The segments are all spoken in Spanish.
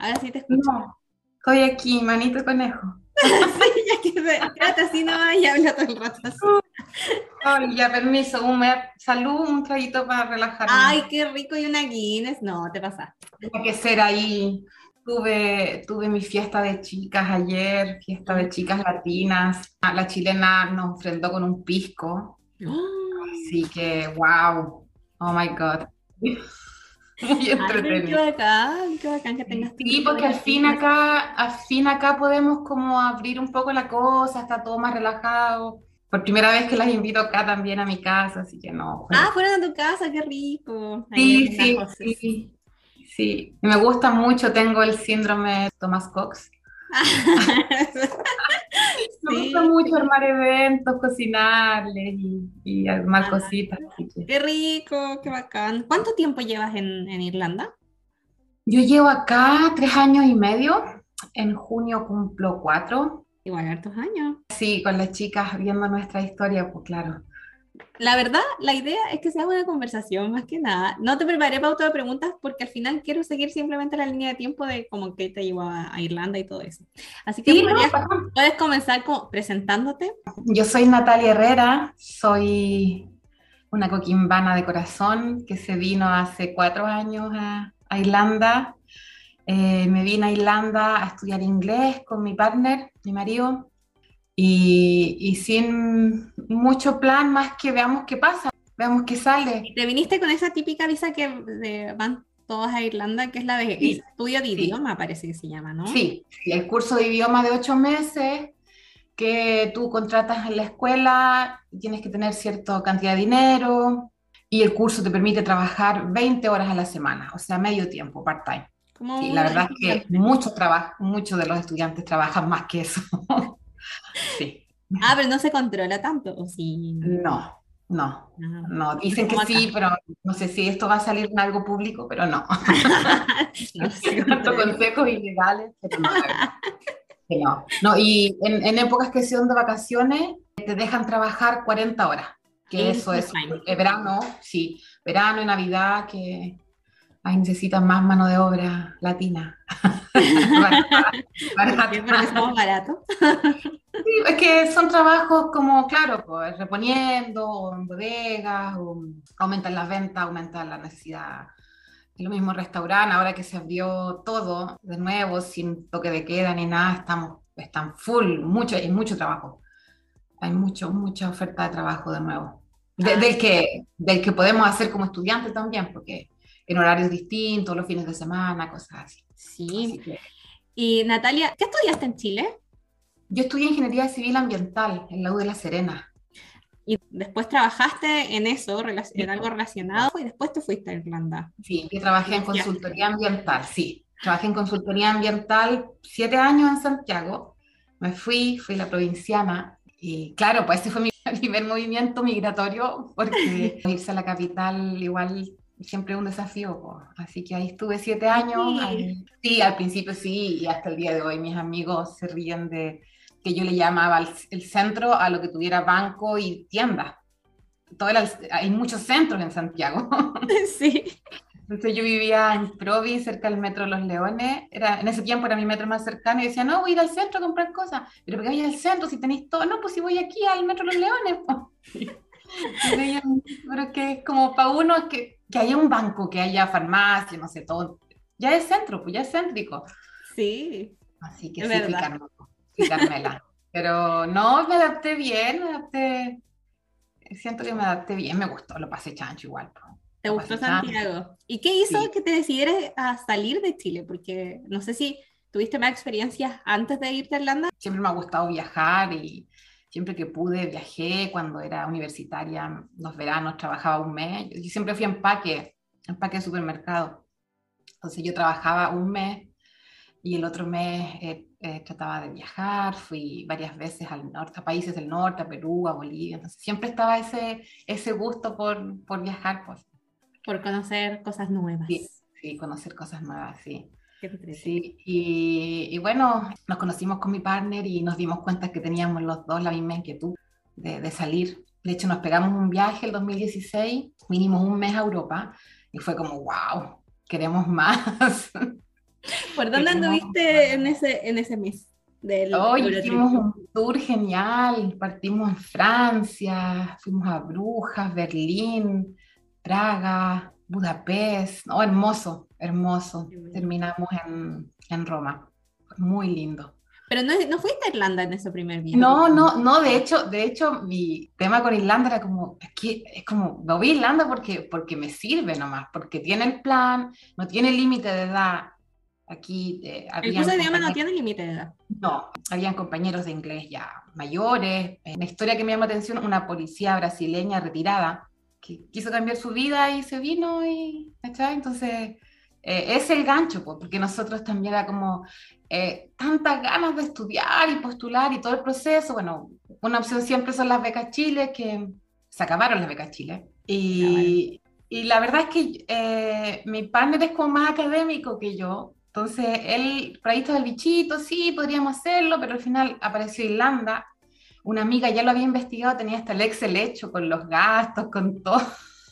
Ahora sí te escucho. No, estoy aquí, manito conejo. sí, ya que se trata así no y habla todo el rato así. Ay, ya, permiso, un salud, un traguito para relajarme. Ay, qué rico y una Guinness. No, te pasaste. Tenía que ser ahí. Tuve, tuve mi fiesta de chicas ayer, fiesta de chicas latinas. Ah, La chilena nos ofrendó con un pisco. Así que, wow. Oh my God. Muy Ay, pero qué entretenido. bacán, qué bacán que tengas tu Sí, porque al fin acá, al fin acá podemos como abrir un poco la cosa, está todo más relajado. Por primera vez que las invito acá también a mi casa, así que no. Ah, fueron a tu casa, qué rico. Ahí sí, sí, sí, sí. Me gusta mucho, tengo el síndrome de Thomas Cox. Me Sí. gusta mucho armar eventos, cocinarles y, y armar Ah. cositas. que- Qué rico, qué bacán. ¿Cuánto tiempo llevas en, en Irlanda? Yo llevo acá tres años y medio. En junio cumplo cuatro. Igual hartos años. Sí, con las chicas viendo nuestra historia, pues claro. La verdad, la idea es que sea una conversación más que nada. No te preparé pauta de preguntas porque al final quiero seguir simplemente la línea de tiempo de como que te llevó a, a Irlanda y todo eso. Así que Sí, podrías- puedes comenzar como presentándote. Yo soy Natalia Herrera, soy una coquimbana de corazón que se vino hace cuatro años a, a Irlanda. Eh, me vine a Irlanda a estudiar inglés con mi partner, mi marido, y, y sin mucho plan más que veamos qué pasa, veamos qué sale. Te viniste con esa típica visa que de- van todas a Irlanda, que es la de Sí, estudio de sí. idioma, parece que se llama, ¿no? Sí, sí, el curso de idioma de ocho meses que tú contratas en la escuela, tienes que tener cierta cantidad de dinero y el curso te permite trabajar 20 horas a la semana, o sea, medio tiempo, part-time. Sí, la verdad es que muchos muchos de los estudiantes trabajan más que eso. Sí, Ah, pero no se controla tanto, ¿o sí? no, no, Ah. no. Dicen que sí, pero no sé si esto va a salir en algo público, pero no. No controla. consejos ilegales, pero no, no. No, y en, en épocas que son de vacaciones, te dejan trabajar 40 horas, que Es eso es verano, sí, verano y Navidad, que ahí necesitan más mano de obra latina. Barata, barata. Sí, es que son trabajos como, claro, pues reponiendo, o en bodegas, o aumentan las ventas, aumentan la necesidad. Y lo mismo restaurante, ahora que se abrió todo de nuevo, sin toque de queda ni nada, estamos, están full, mucho, hay mucho trabajo. Hay mucho, mucha oferta de trabajo de nuevo. De- Ah. del, que, del que podemos hacer como estudiantes también, porque en horarios distintos, los fines de semana, cosas así. Así Sí. que- Y Natalia, ¿qué estudiaste en Chile? yo estudié Ingeniería Civil Ambiental en la U de La Serena. Y después trabajaste en eso, en algo relacionado, y después te fuiste a Irlanda. Sí, yo trabajé en consultoría ambiental, sí. Trabajé en consultoría ambiental siete años en Santiago. Me fui, fui la provinciana y claro, pues ese fue mi primer movimiento migratorio porque irse a la capital igual siempre un desafío. Así que ahí estuve siete años. Sí. ahí- sí, al principio sí y hasta el día de hoy mis amigos se ríen de que yo le llamaba el, el centro a lo que tuviera banco y tienda. Todo el- hay muchos centros en Santiago. Sí. Entonces yo vivía en Provi, cerca del Metro Los Leones. Era, en ese tiempo era mi metro más cercano y decía, no, voy a ir al centro a comprar cosas. Pero ¿por qué voy al centro si tenéis todo? No, pues si voy aquí al Metro Los Leones. po". Y veía, pero que es como para uno es que, que haya un banco, que haya farmacia, no sé, todo. Ya es centro, pues ya es céntrico. Sí. Así que Es sí, fui, Carmela. Pero no, me adapté bien, me adapté. Siento que me adapté bien, me gustó, lo pasé chancho igual. po. ¿Te Lo gustó pasé chancho. Santiago? ¿Y qué hizo Sí. que te decidieras a salir de Chile? Porque no sé si tuviste más experiencias antes de irte a Irlanda. siempre me ha gustado viajar y siempre que pude viajé cuando era universitaria, los veranos trabajaba un mes. Yo, siempre fui empaque, empaque de supermercado. Entonces yo trabajaba un mes y el otro mes eh, eh, trataba de viajar, fui varias veces al norte, a países del norte, a Perú, a Bolivia. Entonces siempre estaba ese, ese gusto por, por viajar, pues. Por conocer cosas nuevas. Sí, sí, conocer cosas nuevas, sí. Qué. Sí, y, y bueno, nos conocimos con mi partner y nos dimos cuenta que teníamos los dos la misma inquietud de, de salir. De hecho, nos pegamos un viaje el 2016, vinimos un mes a Europa y fue como, wow, queremos más. ¿Por dónde anduviste en ese, en ese mes? Hoy hicimos un tour genial, partimos en Francia, fuimos a Brujas, Berlín, Praga, Budapest, oh, hermoso, hermoso. Terminamos en, en Roma, muy lindo. Pero no, no, fuiste a Irlanda en ese primer viaje. No, no, no, de hecho, de hecho, mi tema con Irlanda era como, aquí es como, no vi Irlanda porque, porque me sirve nomás, porque tiene el plan, no tiene límite de edad, Aquí eh, ¿El curso de idioma no tiene límite de edad? No, habían compañeros de inglés ya mayores. Una historia que me llamó la atención, una policía brasileña retirada que quiso cambiar su vida y se vino y, Entonces, eh, es el gancho, porque nosotros también era como eh, tantas ganas de estudiar y postular y todo el proceso. Bueno, una opción siempre son las becas Chile, que se acabaron las becas Chile. Y, y la verdad es que eh, mi partner es como más académico que yo, entonces, él, por ahí estaba el bichito, sí, podríamos hacerlo, pero al final apareció Irlanda. Una amiga ya lo había investigado, tenía hasta el Excel hecho con los gastos, con todo.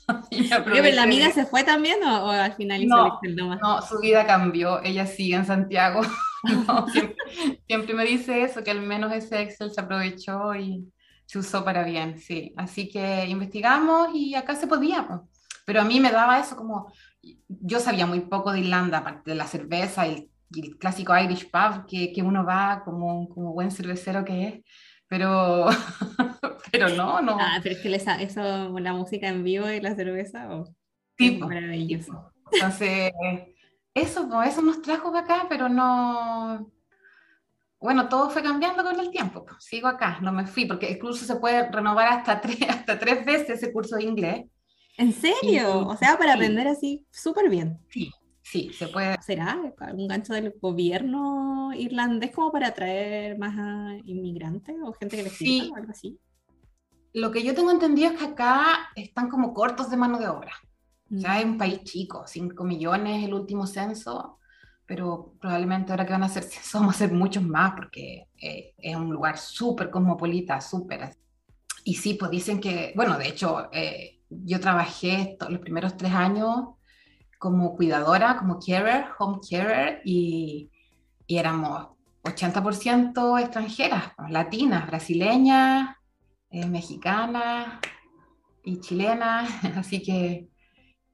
¿Pero la amiga se fue también o, al final hizo no, el Excel nomás? No, su vida cambió, ella sigue en Santiago. siempre, me dice eso, que al menos ese Excel se aprovechó y se usó para bien, sí. Así que investigamos y acá se podía, pues. pero a mí me daba eso como, yo sabía muy poco de Irlanda, aparte de la cerveza y el, clásico Irish pub que, que, uno va como, como buen cervecero que es, pero, pero no, no. Ah, pero es que eso, la música en vivo y la cerveza, oh, es maravilloso. Entonces, eso, eso nos trajo acá, pero no... Bueno, todo fue cambiando con el tiempo. Sigo acá, no me fui, porque el curso se puede renovar hasta tres, hasta tres veces ese curso de inglés. ¿En serio? o sea, para aprender así súper bien. Sí, sí, se puede. ¿Será algún gancho del gobierno irlandés como para atraer más a inmigrantes o gente que les sí. o algo así? Lo que yo tengo entendido es que acá están como cortos de mano de obra. O sea, es un mm. país chico, 5 millones el último censo, pero probablemente ahora que van a hacer censo vamos a ser muchos más porque eh, es un lugar súper cosmopolita, súper. Y sí, pues dicen que, bueno, de hecho, eh, yo trabajé los primeros tres años como cuidadora, como carer, home carer, y, y éramos 80% extranjeras, latinas, brasileñas, eh, mexicanas y chilenas, así que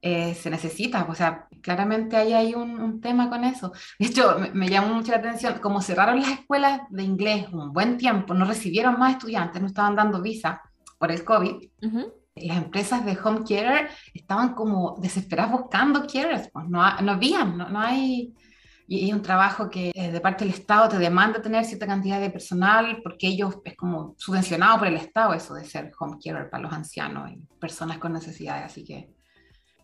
eh, se necesita, o sea, claramente ahí hay un, tema con eso. De hecho, me, me, llamó mucho la atención, como cerraron las escuelas de inglés un buen tiempo, no recibieron más estudiantes, no estaban dando visa por el COVID. Las empresas de home care estaban como desesperadas buscando carers, pues no, no habían, no, no, hay... Y es un trabajo que eh, de parte del Estado te demanda tener cierta cantidad de personal porque ellos es como subvencionado por el Estado eso de ser home care para los ancianos y personas con necesidades, así que...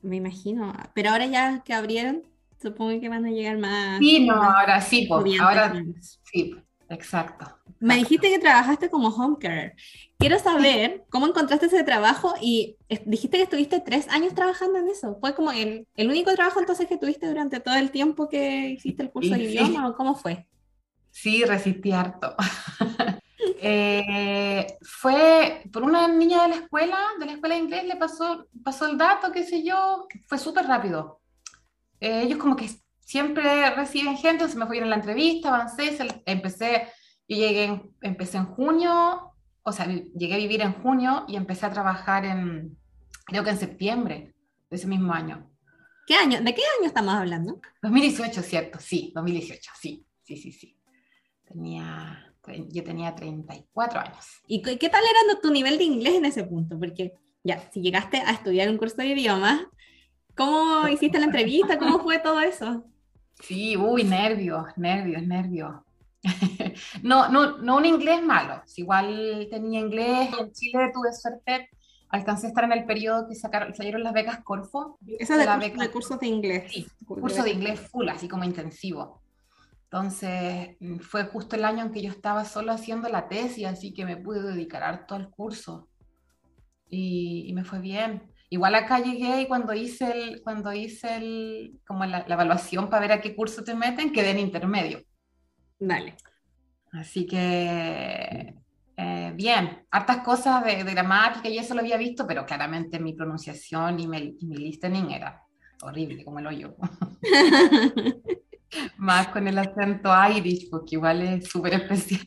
Me imagino, pero ahora ya que abrieron, supongo que van a llegar más... Sí, no, ahora sí, pues, ahora sí, exacto. Me dijiste que trabajaste como home care. Quiero saber cómo encontraste ese trabajo y dijiste que estuviste tres años trabajando en eso. ¿Fue como el, el único trabajo entonces que tuviste durante todo el tiempo que hiciste el curso de idioma o cómo fue? Sí, resistí harto. Eh, fue por una niña de la escuela, de la escuela de inglés, le pasó, pasó el dato, qué sé yo, fue súper rápido. Eh, ellos como que siempre reciben gente, se me fui a la entrevista, avancé, empecé yo llegué, empecé en junio, o sea, llegué a vivir en junio y empecé a trabajar en, creo que en septiembre de ese mismo año. ¿Qué año? ¿De qué año estamos hablando? 2018, cierto, sí, 2018, sí, sí, sí, sí. Tenía, yo tenía 34 años. ¿Y qué tal era tu nivel de inglés en ese punto? Porque ya, si llegaste a estudiar un curso de idiomas, ¿cómo hiciste la entrevista? ¿Cómo fue todo eso? Sí, uy, nervios, nervios, nervios. no, no, no un inglés malo, igual tenía inglés, en Chile tuve suerte, alcancé a estar en el periodo que sacaron, salieron las becas Corfo. Esa de, la beca, de cursos de inglés. Sí, curso de inglés full, así como intensivo. Entonces, mm, fue justo el año en que yo estaba solo haciendo la tesis, así que me pude dedicar todo el curso. Y, me fue bien. Igual acá llegué y cuando hice, el, cuando hice el, como la, la evaluación para ver a qué curso te meten, quedé en intermedio. Dale. Así que, eh, bien, hartas cosas de, gramática y eso lo había visto, pero claramente mi pronunciación y mi, listening era horrible, como el hoyo. Más con el acento Irish, porque igual es súper especial.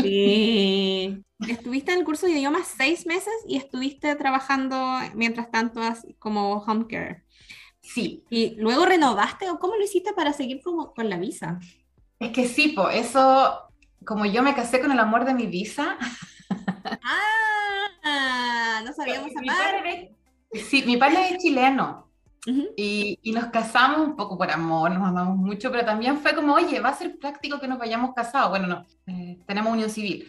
Sí. Estuviste en el curso de idiomas seis meses y estuviste trabajando mientras tanto como home care. Sí. ¿Y luego renovaste o cómo lo hiciste para seguir como con la visa? Es que sí, po, eso, como yo me casé con el amor de mi visa. ah, no sabíamos padre, Sí, mi padre es chileno. Y, y, nos casamos un poco por amor, nos amamos mucho, pero también fue como, oye, va a ser práctico que nos vayamos casados. Bueno, no, eh, tenemos unión civil.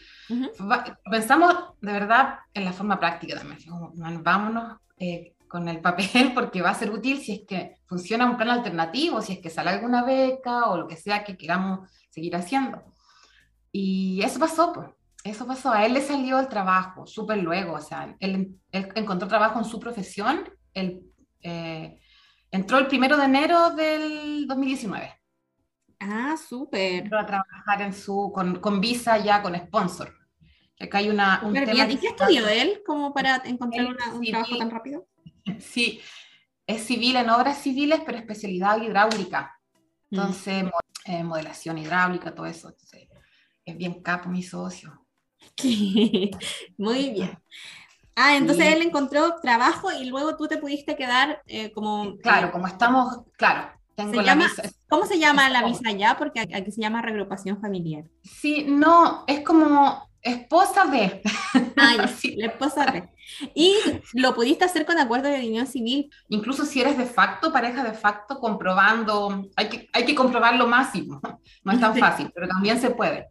pensamos de verdad en la forma práctica también. Como, vámonos eh, con el papel porque va a ser útil si es que funciona un plan alternativo, si es que sale alguna beca o lo que sea que queramos seguir haciendo. Y eso pasó, pues. Eso pasó, a él le salió el trabajo súper luego, o sea, él, él, encontró trabajo en su profesión, él eh, entró el primero de enero del 2019. Ah, súper. Entró a trabajar en su, con, con, visa ya, con sponsor. Acá hay una, un tema ¿Y qué estudió él como para encontrar una, un trabajo tan rápido? Sí, es civil en obras civiles, pero especialidad hidráulica. Mm. Entonces, eh, modelación hidráulica, todo eso. Entonces, es bien capo mi socio. Muy bien. Ah, entonces él encontró trabajo y luego tú te pudiste quedar eh, como... Claro, como estamos, claro. Tengo la visa. ¿Cómo se llama la visa ya? Porque aquí se llama regrupación familiar. Sí, no, es como esposa de. Ah, sí. la esposa de. Y lo pudiste hacer con acuerdo de unión civil. Incluso si eres de facto, pareja de facto, comprobando, hay que, hay que comprobar lo máximo. No es tan fácil, pero también se puede.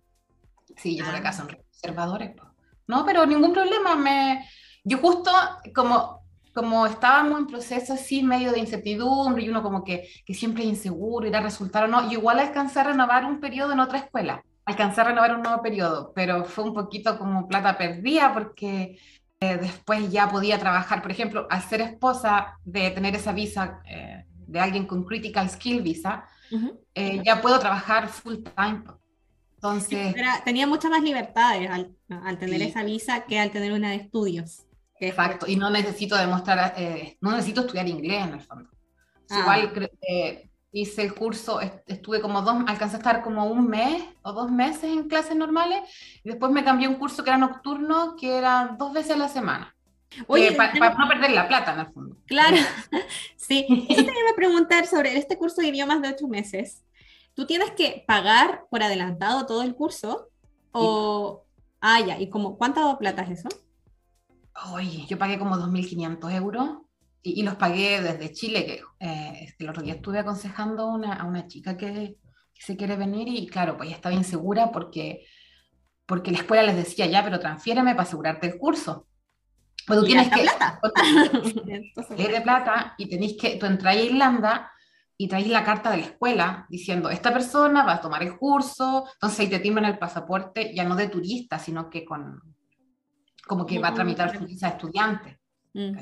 Sí, yo creo que acá son conservadores. No, pero ningún problema. Me... Yo justo como, como estábamos en proceso así, medio de incertidumbre, y uno como que, que siempre es inseguro, irá a resultar o no, yo igual alcancé a renovar un periodo en otra escuela. Alcancé a renovar un nuevo periodo, pero fue un poquito como plata perdida porque eh, después ya podía trabajar, por ejemplo, al ser esposa de tener esa visa eh, de alguien con critical skill visa, eh, ya puedo trabajar full time. Entonces... tenía muchas más libertades al, al tener esa visa que al tener una de estudios. Exacto, y no necesito demostrar, eh, no necesito estudiar inglés en el fondo. Ah. Igual eh, hice el curso, estuve como dos, alcancé a estar como un mes o dos meses en clases normales, y después me cambié un curso que era nocturno, que era dos veces a la semana. Oye, para no perder la plata en el fondo. Claro, sí. Eso te iba a preguntar sobre este curso de idiomas de ocho meses. ¿Tú tienes que pagar por adelantado todo el curso? O, ah, ya, ¿y como cuánta plata es eso? Oye, yo pagué como 2.500 euros y, los pagué desde Chile, que eh, este, el otro día estuve aconsejando a una chica que, se quiere venir y claro, pues estaba insegura porque, porque la escuela les decía, ya, pero transfiéreme para asegurarte el curso. Pues tú tienes que... plata. de plata y tenéis que, tú entráis a Irlanda y traéis la carta de la escuela diciendo, esta persona va a tomar el curso, entonces ahí te timbran el pasaporte, ya no de turista, sino que con, como que va a tramitar su visa de estudiante, mm.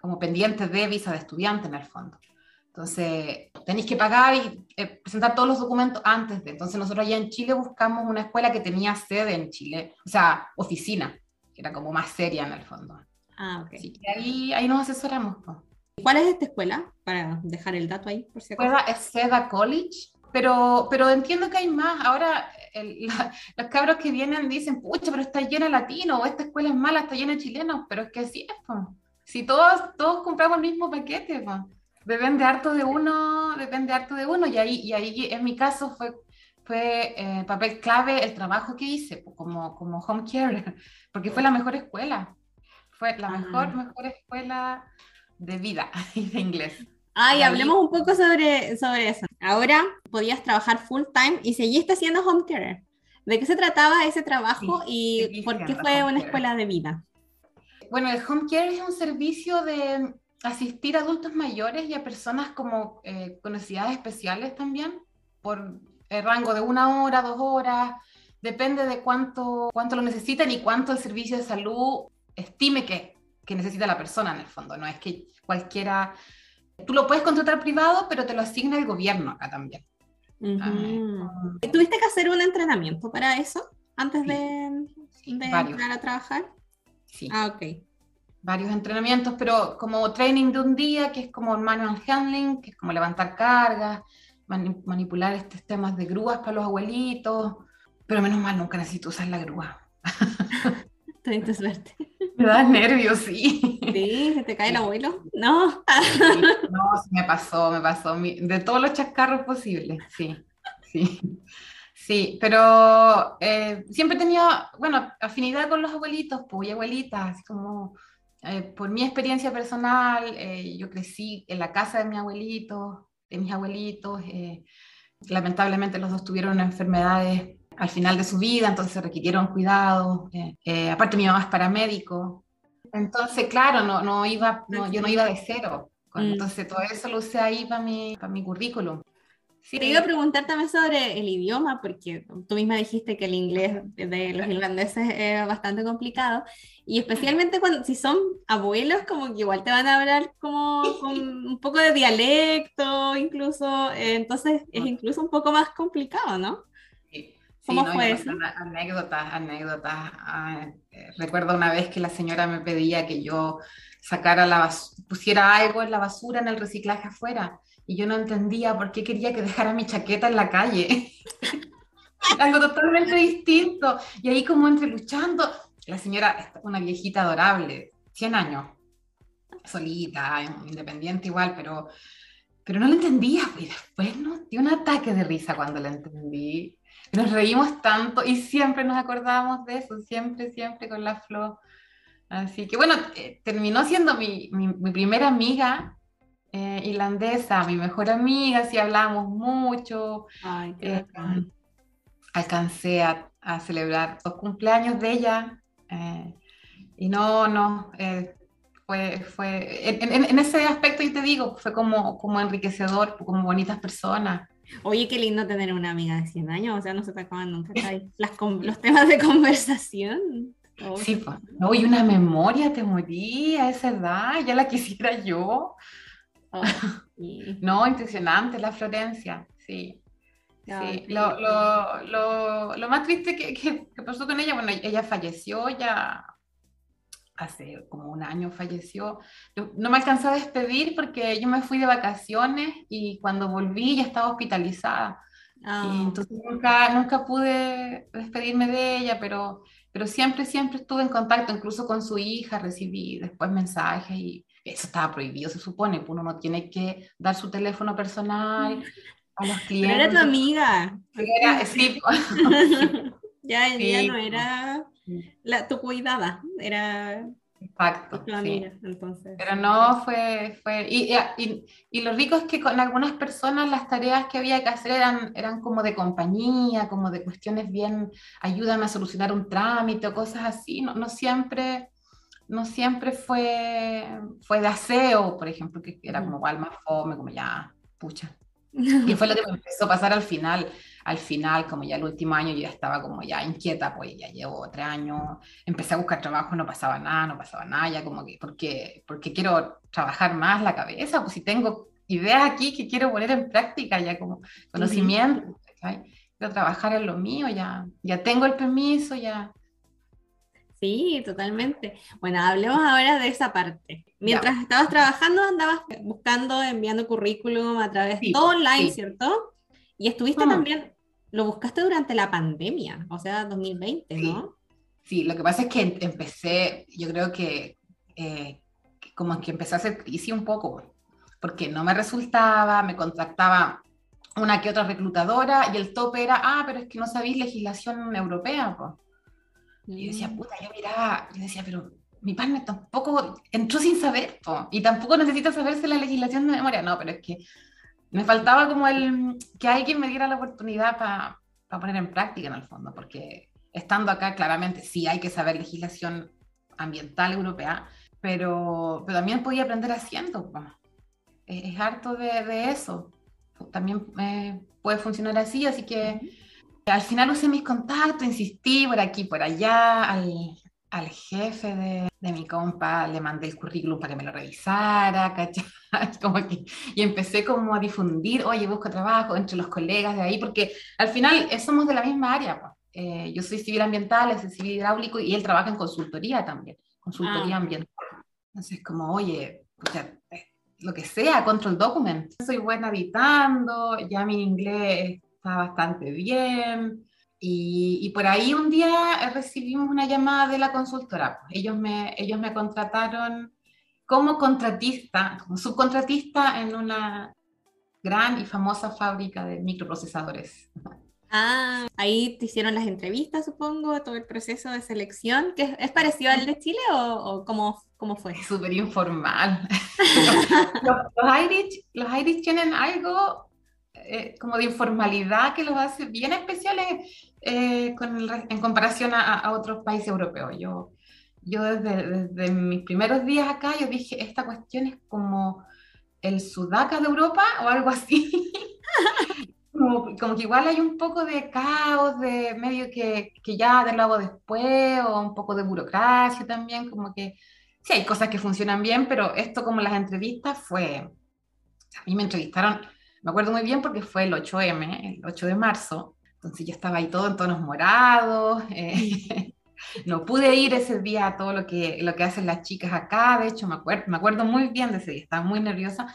Como pendiente de visa de estudiante en el fondo. Entonces, tenéis que pagar y eh, presentar todos los documentos antes de. Entonces, nosotros allá en Chile buscamos una escuela que tenía sede en Chile, o sea, oficina, que era como más seria en el fondo. Ah, ok. Así que ahí, ahí nos asesoramos. ¿Cuál es esta escuela? Para dejar el dato ahí, por si acaso. Es Seda College, pero, pero entiendo que hay más. Ahora, los cabros que vienen dicen, pucha, pero está llena de latino, o esta escuela es mala, está llena de chilenos, pero es que así es, Si todos, todos compramos el mismo paquete, pues. Depende harto de uno, depende harto de uno, y ahí, y ahí en mi caso fue, fue eh, papel clave el trabajo que hice como, como home care, porque fue la mejor escuela, fue la mejor, ah. mejor escuela de vida y de inglés. Ay, hablemos un poco sobre, sobre eso. Ahora podías trabajar full time y seguiste haciendo home care. ¿De qué se trataba ese trabajo y por qué fue una escuela de vida? Bueno, el home care es un servicio de asistir a adultos mayores y a personas como eh, con necesidades especiales también, por el rango de una hora, dos horas, depende de cuánto, cuánto lo necesitan y cuánto el servicio de salud estime que, que necesita la persona en el fondo. No es que cualquiera Tú lo puedes contratar privado, pero te lo asigna el gobierno acá también. ¿Tuviste que hacer un entrenamiento para eso antes de, entrar a trabajar? Sí. Ah, ok. Varios entrenamientos, pero como training de un día, que es como manual handling, que es como levantar cargas, manipular estos temas de grúas para los abuelitos, pero menos mal nunca necesito usar la grúa. Tuviste suerte. Me da nervios, sí. Sí, ¿se te cae el abuelo? No. no, me pasó, me pasó. De todos los chascarros posibles, sí, sí. Sí, pero eh, siempre he tenido, bueno, afinidad con los abuelitos pues, y abuelitas, como eh, por mi experiencia personal, eh, yo crecí en la casa de mi abuelito, de mis abuelitos, lamentablemente los dos tuvieron enfermedades al final de su vida, entonces requirieron cuidado. Eh, eh, aparte mi mamá es paramédico, entonces claro, no, no iba, yo no iba de cero. Mm. Entonces todo eso lo usé ahí para mi, para mi currículum. Sí. Te iba a preguntar también sobre el idioma, porque tú misma dijiste que el inglés de los irlandeses es bastante complicado, y especialmente cuando si son abuelos, como que igual te van a hablar como con un poco de dialecto, incluso, eh, entonces es incluso un poco más complicado, ¿no? ¿Cómo fue eso? Anécdotas, anécdotas. Ah, eh, recuerdo una vez que la señora me pedía que yo sacara la pusiera algo en la basura en el reciclaje afuera y yo no entendía por qué quería que dejara mi chaqueta en la calle. algo totalmente distinto. Y ahí como entre luchando, la señora, una viejita adorable, 100 años, solita, independiente igual, pero, pero no lo entendía. Y después no, dio un ataque de risa cuando la entendí. Nos reímos tanto y siempre nos acordamos de eso, siempre, siempre con la flor. Así que bueno, eh, terminó siendo mi, mi, primera amiga eh, irlandesa, mi mejor amiga, sí hablamos mucho. Ay, eh, alcancé a, a, celebrar los cumpleaños de ella y no, no, fue, fue en, en, ese aspecto, y te digo, fue como, como enriquecedor, como bonitas personas. Oye, qué lindo tener una amiga de 100 años, o sea, no se te acaban nunca Las, los temas de conversación. Sí, pues, no, y una memoria, te morí a esa edad, ya la quisiera yo. Oh, no, impresionante la Florencia, sí. sí. Lo, lo, lo, lo, más triste que, que, que, pasó con ella, bueno, ella falleció ya hace como un año falleció. No me alcanzó a despedir porque yo me fui de vacaciones y cuando volví ya estaba hospitalizada. Y ah. entonces nunca, nunca pude despedirme de ella, pero, pero siempre, siempre estuve en contacto, incluso con su hija, recibí después mensajes y eso estaba prohibido, se supone, pues uno no tiene que dar su teléfono personal a los clientes. Pero era tu amiga. Era, sí. ya, ella no era la, tu cuidada, era Exacto. entonces. Pero no fue, fue y, y, y, lo rico es que con algunas personas las tareas que había que hacer eran, eran como de compañía, como de cuestiones bien, ayudan a solucionar un trámite o cosas así, no, no siempre, no siempre fue, fue de aseo, por ejemplo, que era como igual más fome, como ya, pucha. Y fue lo que me empezó a pasar al final al final, como ya el último año, yo ya estaba como ya inquieta, pues ya llevo tres años, empecé a buscar trabajo, no pasaba nada, no pasaba nada, ya como que, porque, porque quiero trabajar más la cabeza, pues si tengo ideas aquí que quiero poner en práctica, ya como conocimiento, quiero trabajar en lo mío, ya, ya tengo el permiso, ya. Sí, totalmente. Bueno, hablemos ahora de esa parte. Mientras estabas trabajando, andabas buscando, enviando currículum a través de todo online, ¿cierto? Y estuviste también lo buscaste durante la pandemia, o sea, 2020, ¿no? Sí, lo que pasa es que empecé, yo creo que eh, como que empecé a hacer crisis un poco, porque no me resultaba, me contactaba una que otra reclutadora y el tope era, ah, pero es que no sabéis legislación europea, pues. Y yo decía, mm. puta, yo miraba, yo decía, pero mi partner tampoco entró sin saber, po, y tampoco necesita saberse la legislación de memoria, no, pero es que me faltaba como el que alguien me diera la oportunidad para poner en práctica en el fondo, porque estando acá claramente sí hay que saber legislación ambiental europea, pero, pero también podía aprender haciendo. Es, harto de, de, eso. También eh, puede funcionar así, así que al final usé mis contactos, insistí por aquí, por allá, al, al jefe de, de, mi compa le mandé el currículum para que me lo revisara, ¿cachai? Como que, y empecé como a difundir, oye, busco trabajo entre los colegas de ahí, porque al final eh, somos de la misma área. Eh, yo soy civil ambiental, es civil hidráulico y él trabaja en consultoría también, consultoría ah. ambiental. Entonces, como, oye, eh, lo que sea, control document. Soy buena editando, ya mi inglés está bastante bien. Y, y, por ahí un día recibimos una llamada de la consultora. Ellos me, ellos me contrataron como contratista, como subcontratista en una gran y famosa fábrica de microprocesadores. Ah, ahí te hicieron las entrevistas, supongo, todo el proceso de selección, que es parecido al de Chile o, o cómo, cómo, fue? Súper informal. los, los, Irish, los Irish tienen algo eh, como de informalidad que los hace bien especiales eh, con el, en comparación a, a, otros países europeos. Yo, yo desde, desde, mis primeros días acá, yo dije, esta cuestión es como el sudaca de Europa o algo así. como, como, que igual hay un poco de caos, de medio que, que ya lo hago después, o un poco de burocracia también, como que sí hay cosas que funcionan bien, pero esto como las entrevistas fue, a mí me entrevistaron me acuerdo muy bien porque fue el 8M, el 8 de marzo, entonces yo estaba ahí todo en tonos morados, eh, no pude ir ese día a todo lo que, lo que hacen las chicas acá, de hecho me acuerdo, me acuerdo muy bien de ese día, estaba muy nerviosa.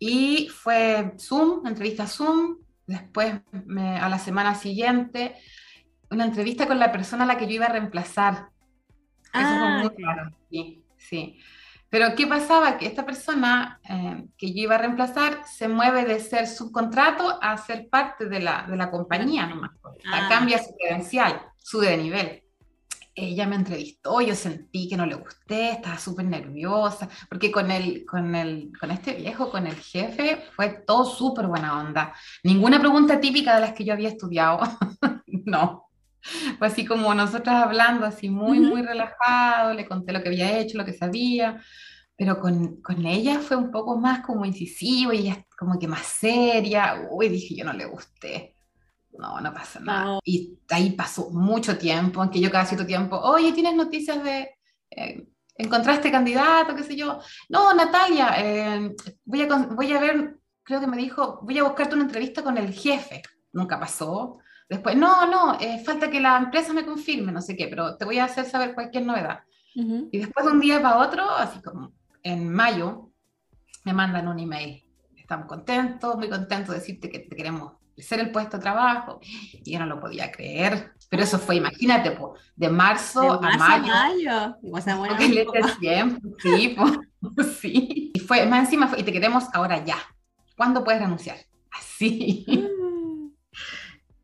Y fue Zoom, entrevista Zoom, después me, a la semana siguiente una entrevista con la persona a la que yo iba a reemplazar. Eso fue Ah, muy claro, sí, sí. Pero ¿qué pasaba? Que esta persona eh, que yo iba a reemplazar se mueve de ser subcontrato a ser parte de la, de la compañía nomás. Sea, Ah. cambia su credencial, sube de nivel. Ella me entrevistó, yo sentí que no le gusté, estaba súper nerviosa, porque con, el, con, el, con este viejo, con el jefe, fue todo súper buena onda. Ninguna pregunta típica de las que yo había estudiado, no. Fue así como nosotras hablando, así muy, muy relajado, le conté lo que había hecho, lo que sabía, pero con, con ella fue un poco más como incisivo y ella como que más seria. Uy, dije, yo no le gusté. No, no pasa nada. No. Y ahí pasó mucho tiempo, aunque yo cada cierto tiempo, oye, ¿tienes noticias de... eh, ¿Encontraste candidato, qué sé yo? No, Natalia, eh, voy, a, voy a ver, creo que me dijo, voy a buscarte una entrevista con el jefe. Nunca pasó. Después, no, no, eh, falta que la empresa me confirme, no sé qué, pero te voy a hacer saber cualquier novedad. Ujú. Y después de un día para otro, así como en mayo, me mandan un email. Estamos contentos, muy contentos de decirte que te queremos ofrecer el puesto de trabajo. Y yo no lo podía creer. Pero eso fue, imagínate, po, de marzo, De a marzo a mayo. mayo. Igual se demora Porque un le poco. tiempo, sí, po, sí. Y fue, más encima, fue, y te queremos ahora ya. ¿Cuándo puedes renunciar? Así. Mm.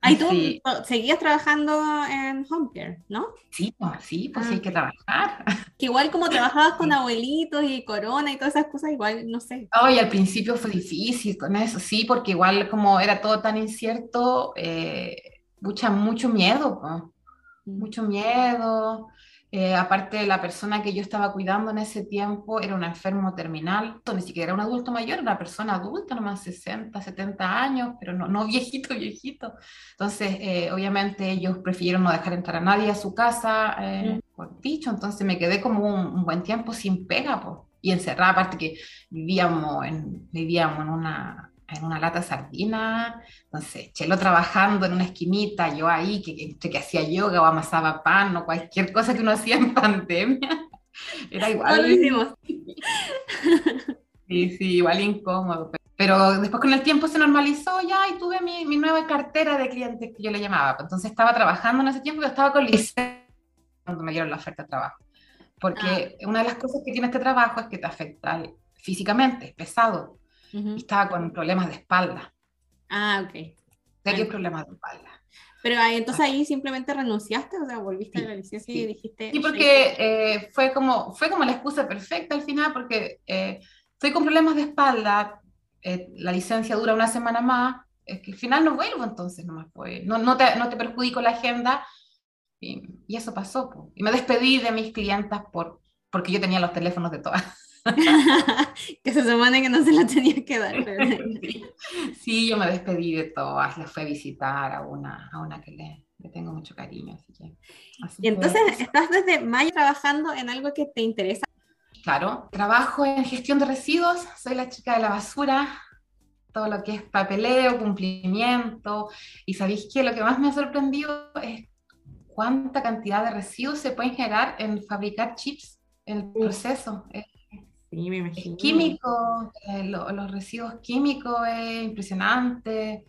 Ay, tú Sí. seguías trabajando en home care, ¿no? Sí, pues sí, pues Ah. sí hay que trabajar. Que igual como trabajabas con abuelitos y corona y todas esas cosas, igual, no sé. Ay, al principio fue difícil con eso, sí, porque igual como era todo tan incierto, eh, mucha, mucho miedo, po, mucho miedo. Eh, aparte, la persona que yo estaba cuidando en ese tiempo era un enfermo terminal, ni siquiera era un adulto mayor, una persona adulta, nomás 60, 70 años, pero no, no viejito, viejito. Entonces, eh, obviamente ellos prefirieron no dejar entrar a nadie a su casa, eh, por dicho, entonces me quedé como un, un buen tiempo sin pega, po, y encerrada, aparte que vivíamos en, vivíamos en una, en una lata de sardina, entonces Chelo trabajando en una esquinita, yo ahí, que, que, entre que hacía yoga o amasaba pan o cualquier cosa que uno hacía en pandemia, era igual. Lo hicimos. Sí, sí, igual incómodo. pe- Pero después con el tiempo se normalizó ya y tuve mi, mi nueva cartera de clientes que yo le llamaba. Entonces estaba trabajando en ese tiempo, yo estaba con licencia cuando me dieron la oferta de trabajo. Porque una de las cosas que tiene este trabajo es que te afecta físicamente, es pesado. Y estaba con problemas de espalda. Ah, ok. Serios Ah. problemas de espalda. Pero ahí, entonces ahí simplemente renunciaste, o sea, volviste Sí, a la licencia y dijiste... Sí, porque eh, fue, como, fue como la excusa perfecta al final, porque eh, estoy con problemas de espalda, eh, la licencia dura una semana más, es que al final no vuelvo entonces nomás, pues, no, no, te, no te perjudico la agenda, y, y eso pasó. po. Y me despedí de mis clientas por, porque yo tenía los teléfonos de todas. que se supone que no se la tenía que dar. pero- Sí, yo me despedí de todas, las fui a visitar a una, a una que le, le tengo mucho cariño. Así que, así Y entonces estás desde mayo trabajando en algo que te interesa. Claro, trabajo en gestión de residuos, soy la chica de la basura, todo lo que es papeleo, cumplimiento, y sabéis que lo que más me ha sorprendido es cuánta cantidad de residuos se pueden generar en fabricar chips, el proceso. Es, sí, Sí, me imagino. Químicos, eh, lo- los residuos químicos es impresionante.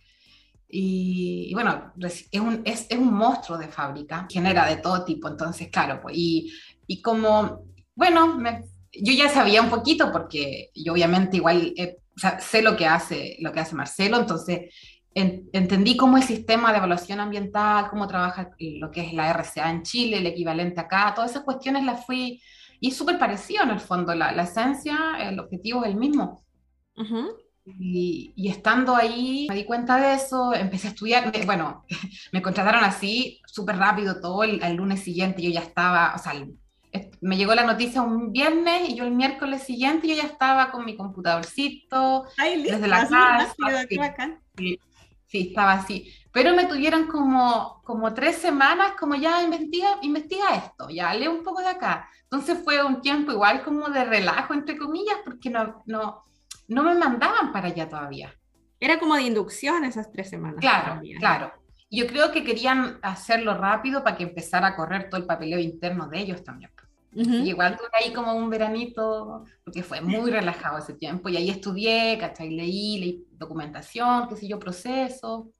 Y, y bueno, es un, es, es un monstruo de fábrica, genera de todo tipo, entonces, claro, pues, y, y como, bueno, me- yo ya sabía un poquito porque yo obviamente igual eh, sé lo que hace, lo que hace Marcelo, entonces en- entendí cómo el sistema de evaluación ambiental, cómo trabaja lo que es la RCA en Chile, el equivalente acá, todas esas cuestiones las fui, y es súper parecido en el fondo, la, la esencia, el objetivo es el mismo. Ujú. Y, y estando ahí me di cuenta de eso, empecé a estudiar, me- bueno, me contrataron así súper rápido todo, el, el lunes siguiente yo ya estaba, o sea, el- me llegó la noticia un viernes y yo el miércoles siguiente yo ya estaba con mi computadorcito, Ay, Desde la casa, rápido, qué sí. Sí, estaba así, pero me tuvieron como, como tres semanas como ya investiga, investiga esto, ya lee un poco de acá. Entonces fue un tiempo igual como de relajo, entre comillas, porque no, no, no me mandaban para allá todavía. Era como de inducción esas tres semanas. Claro, también. claro. Yo creo que querían hacerlo rápido para que empezara a correr todo el papeleo interno de ellos también. Ujú. Y igual tuve ahí como un veranito, porque fue muy relajado ese tiempo, y ahí estudié, ¿cachai? Leí, leí documentación, qué sé yo, proceso.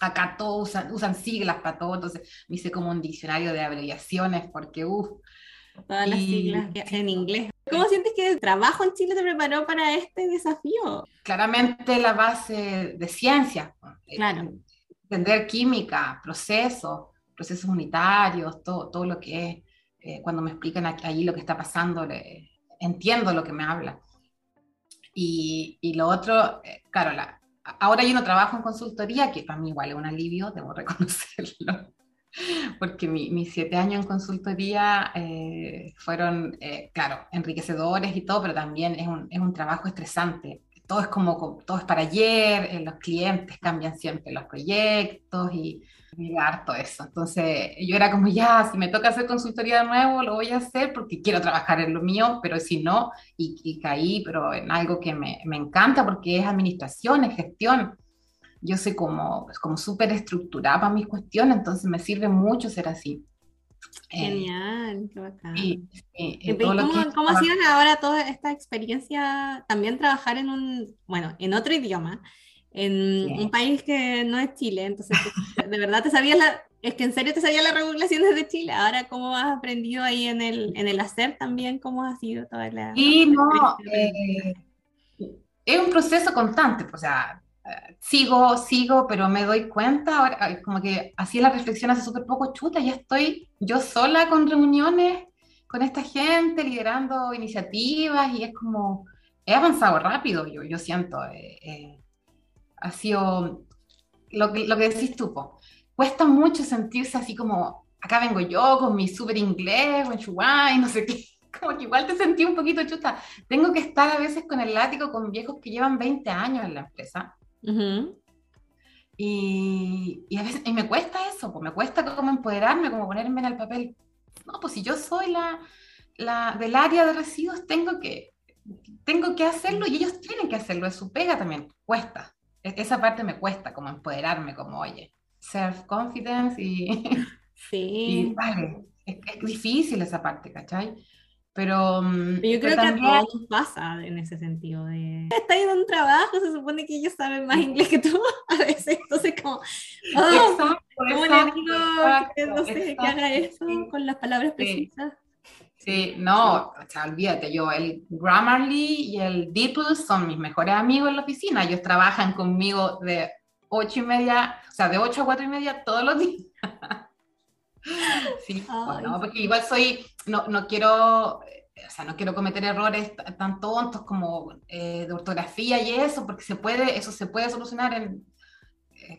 Acá todos usan, usan siglas para todo, entonces me hice como un diccionario de abreviaciones, porque uff, Todas las Y- siglas que- en inglés. ¿Cómo sientes que el trabajo en Chile te preparó para este desafío? claramente la base de ciencia. eh, Claro. Entender química, procesos, procesos unitarios, todo, todo lo que es. Eh, cuando me explican ahí lo que está pasando, le- entiendo lo que me habla. Y, y lo otro, eh, claro, la, ahora yo no trabajo en consultoría, que para mí igual es un alivio, debo reconocerlo. Porque mi- mis siete años en consultoría eh, fueron, eh, claro, enriquecedores y todo, pero también es un, es un trabajo estresante. Todo es como- todo es para ayer, eh, los clientes cambian siempre los proyectos y, y harto eso. Entonces yo era como, ya, si me toca hacer consultoría de nuevo, lo voy a hacer porque quiero trabajar en lo mío, pero si no, y, y caí, pero en algo que me, me encanta porque es administración, es gestión yo soy como, como súper estructurada para mis cuestiones, entonces me sirve mucho ser así. Eh, Genial, qué bacán. y, y- y ¿Y todo lo cómo, que cómo ha sido ahora toda esta experiencia también trabajar en un, bueno, en otro idioma, en Sí. un país que no es Chile? Entonces, tú- de verdad te sabías la, es que en serio te sabías las regulaciones de Chile. Ahora, ¿cómo has aprendido ahí en el, en el hacer también? ¿Cómo ha sido toda la... Y no, eh, es un proceso constante, pues, o sea, sigo, sigo, pero me doy cuenta, ahora, como que hacía la reflexión hace súper poco, chuta, ya estoy yo sola con reuniones con esta gente, liderando iniciativas, y es como, he avanzado rápido, yo, yo siento, eh, eh, ha sido lo que, lo que decís tú, po. cuesta mucho sentirse así como, acá vengo yo con mi súper inglés, buen chuguay, no sé qué, como que igual te sentí un poquito chuta. Tengo que estar a veces con el látigo con viejos que llevan 20 años en la empresa. Ujú. Y, y a veces y me cuesta eso, pues me cuesta como empoderarme, como ponerme en el papel. No, pues si yo soy la, la del área de residuos, tengo que, tengo que hacerlo y ellos tienen que hacerlo, es su pega también, cuesta. E- Esa parte me cuesta, como empoderarme, como, oye, self-confidence y, y Sí. vale, es, es difícil esa parte, ¿cachai? Pero, mm, Yo pero creo que a también- todos pasa en ese sentido de... Estás en un trabajo, se supone que ellos saben más inglés que tú a veces, entonces como... oh, Exacto, ¿Cómo le exacto, digo que, no sé, que haga eso con las palabras precisas? Sí, no, o sea, olvídate, yo, el Grammarly y el DeepL son mis mejores amigos en la oficina. Ellos trabajan conmigo de ocho y media, o sea, de ocho a cuatro y media todos los días. Sí, Ay. bueno, porque igual soy, no, no quiero, o sea, no quiero cometer errores tan tontos como eh, de ortografía y eso, porque se puede, eso se puede solucionar en,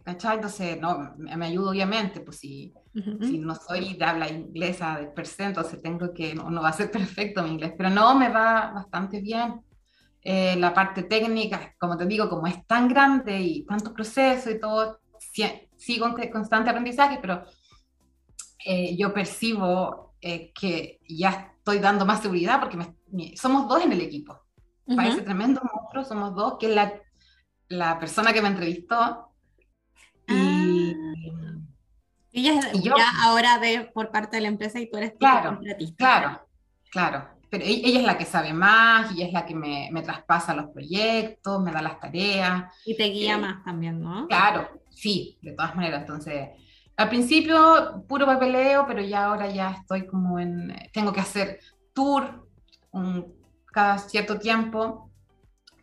¿cachai? Entonces, no, me, me ayuda obviamente, pues si Ujú. si no soy de habla inglesa de per se, entonces tengo que, no, no va a ser perfecto mi inglés, pero no, me va bastante bien. Eh, la parte técnica, como te digo, como es tan grande y tantos procesos y todo, sí- sigo en constante aprendizaje, pero eh, yo percibo eh, que ya estoy dando más seguridad porque me- mi- somos dos en el equipo. Para ese Ujú. tremendo monstruo somos dos, que es la, la persona que me entrevistó. Y, Ella es yo- ya ahora de, por parte de la empresa y tú eres Claro, contratista. Claro, claro. pero e-, ella es la que sabe más, y ella es la que me, me traspasa los proyectos, me da las tareas. Y te guía eh, más también, ¿no? Claro, sí, de todas maneras. Entonces, al principio puro papeleo, pero ya ahora ya estoy como en, tengo que hacer tour un, cada cierto tiempo,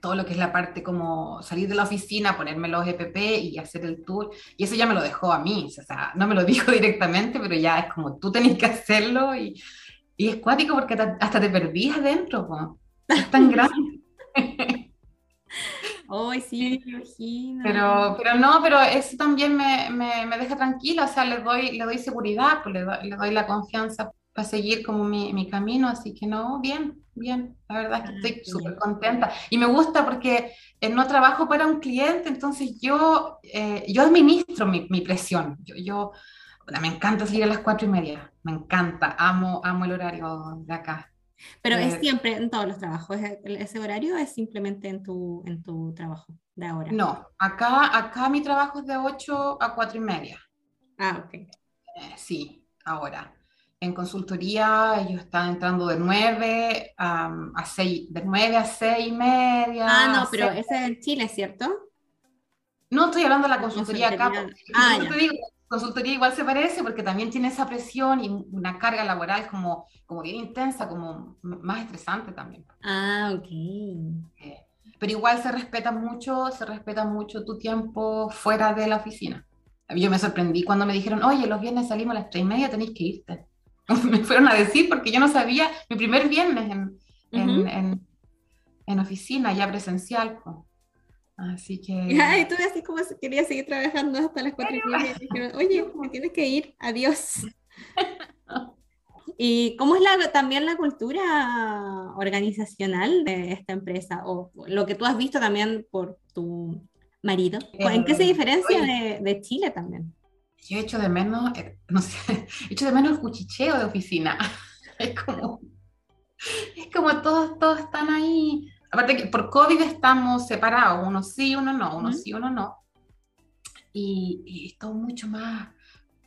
todo lo que es la parte como salir de la oficina, ponerme los EPP y hacer el tour, y eso ya me lo dejó a mí, o sea, no me lo dijo directamente, pero ya es como tú tenés que hacerlo y y es cuático porque hasta te perdías adentro, es tan grande. Ay, sí, me imagino. Pero, pero no, pero eso también me, me, me, deja tranquila, o sea, le doy, le doy seguridad, pues le, doy, le doy la confianza para seguir como mi, mi, camino, así que no, bien, bien, la verdad es que ah, estoy súper contenta. Y me gusta porque eh, no trabajo para un cliente, entonces yo, eh, yo administro mi, mi presión, yo, yo me encanta salir a las cuatro y media, me encanta, amo, amo el horario de acá. Pero es eh, siempre en todos los trabajos, ese horario es simplemente en tu, en tu trabajo de ahora. No, acá, acá mi trabajo es de 8 a cuatro y media. Ah, ok. Eh, sí, ahora. En consultoría ellos están entrando de 9 a 6, de 9 a 6 y media. Ah, no, pero ese es en Chile, ¿cierto? No estoy hablando de la consultoría, acá. Ah, te digo, consultoría igual se parece porque también tiene esa presión y una carga laboral como, como bien intensa, como más estresante también. Ah, ok. Eh, pero igual se respeta mucho, se respeta mucho tu tiempo fuera de la oficina. Yo me sorprendí cuando me dijeron, oye, los viernes salimos a las tres y media, tenéis que irte. me fueron a decir porque yo no sabía, mi primer viernes en, en, en, en oficina, ya presencial. Pues. Así que. Y tú así como quería seguir trabajando hasta las cuatro y media. Dijeron, oye, me tienes que ir, adiós. ¿Y cómo es la, también la cultura organizacional de esta empresa? O lo que tú has visto también por tu marido. ¿En qué se eh, diferencia de, de, Chile también? Yo echo de menos, eh, no sé, echo de menos el cuchicheo de oficina. Es como, es como todos, todos están ahí Aparte que por COVID estamos separados, uno sí, uno no, uno sí, uno no. Y, y es todo mucho más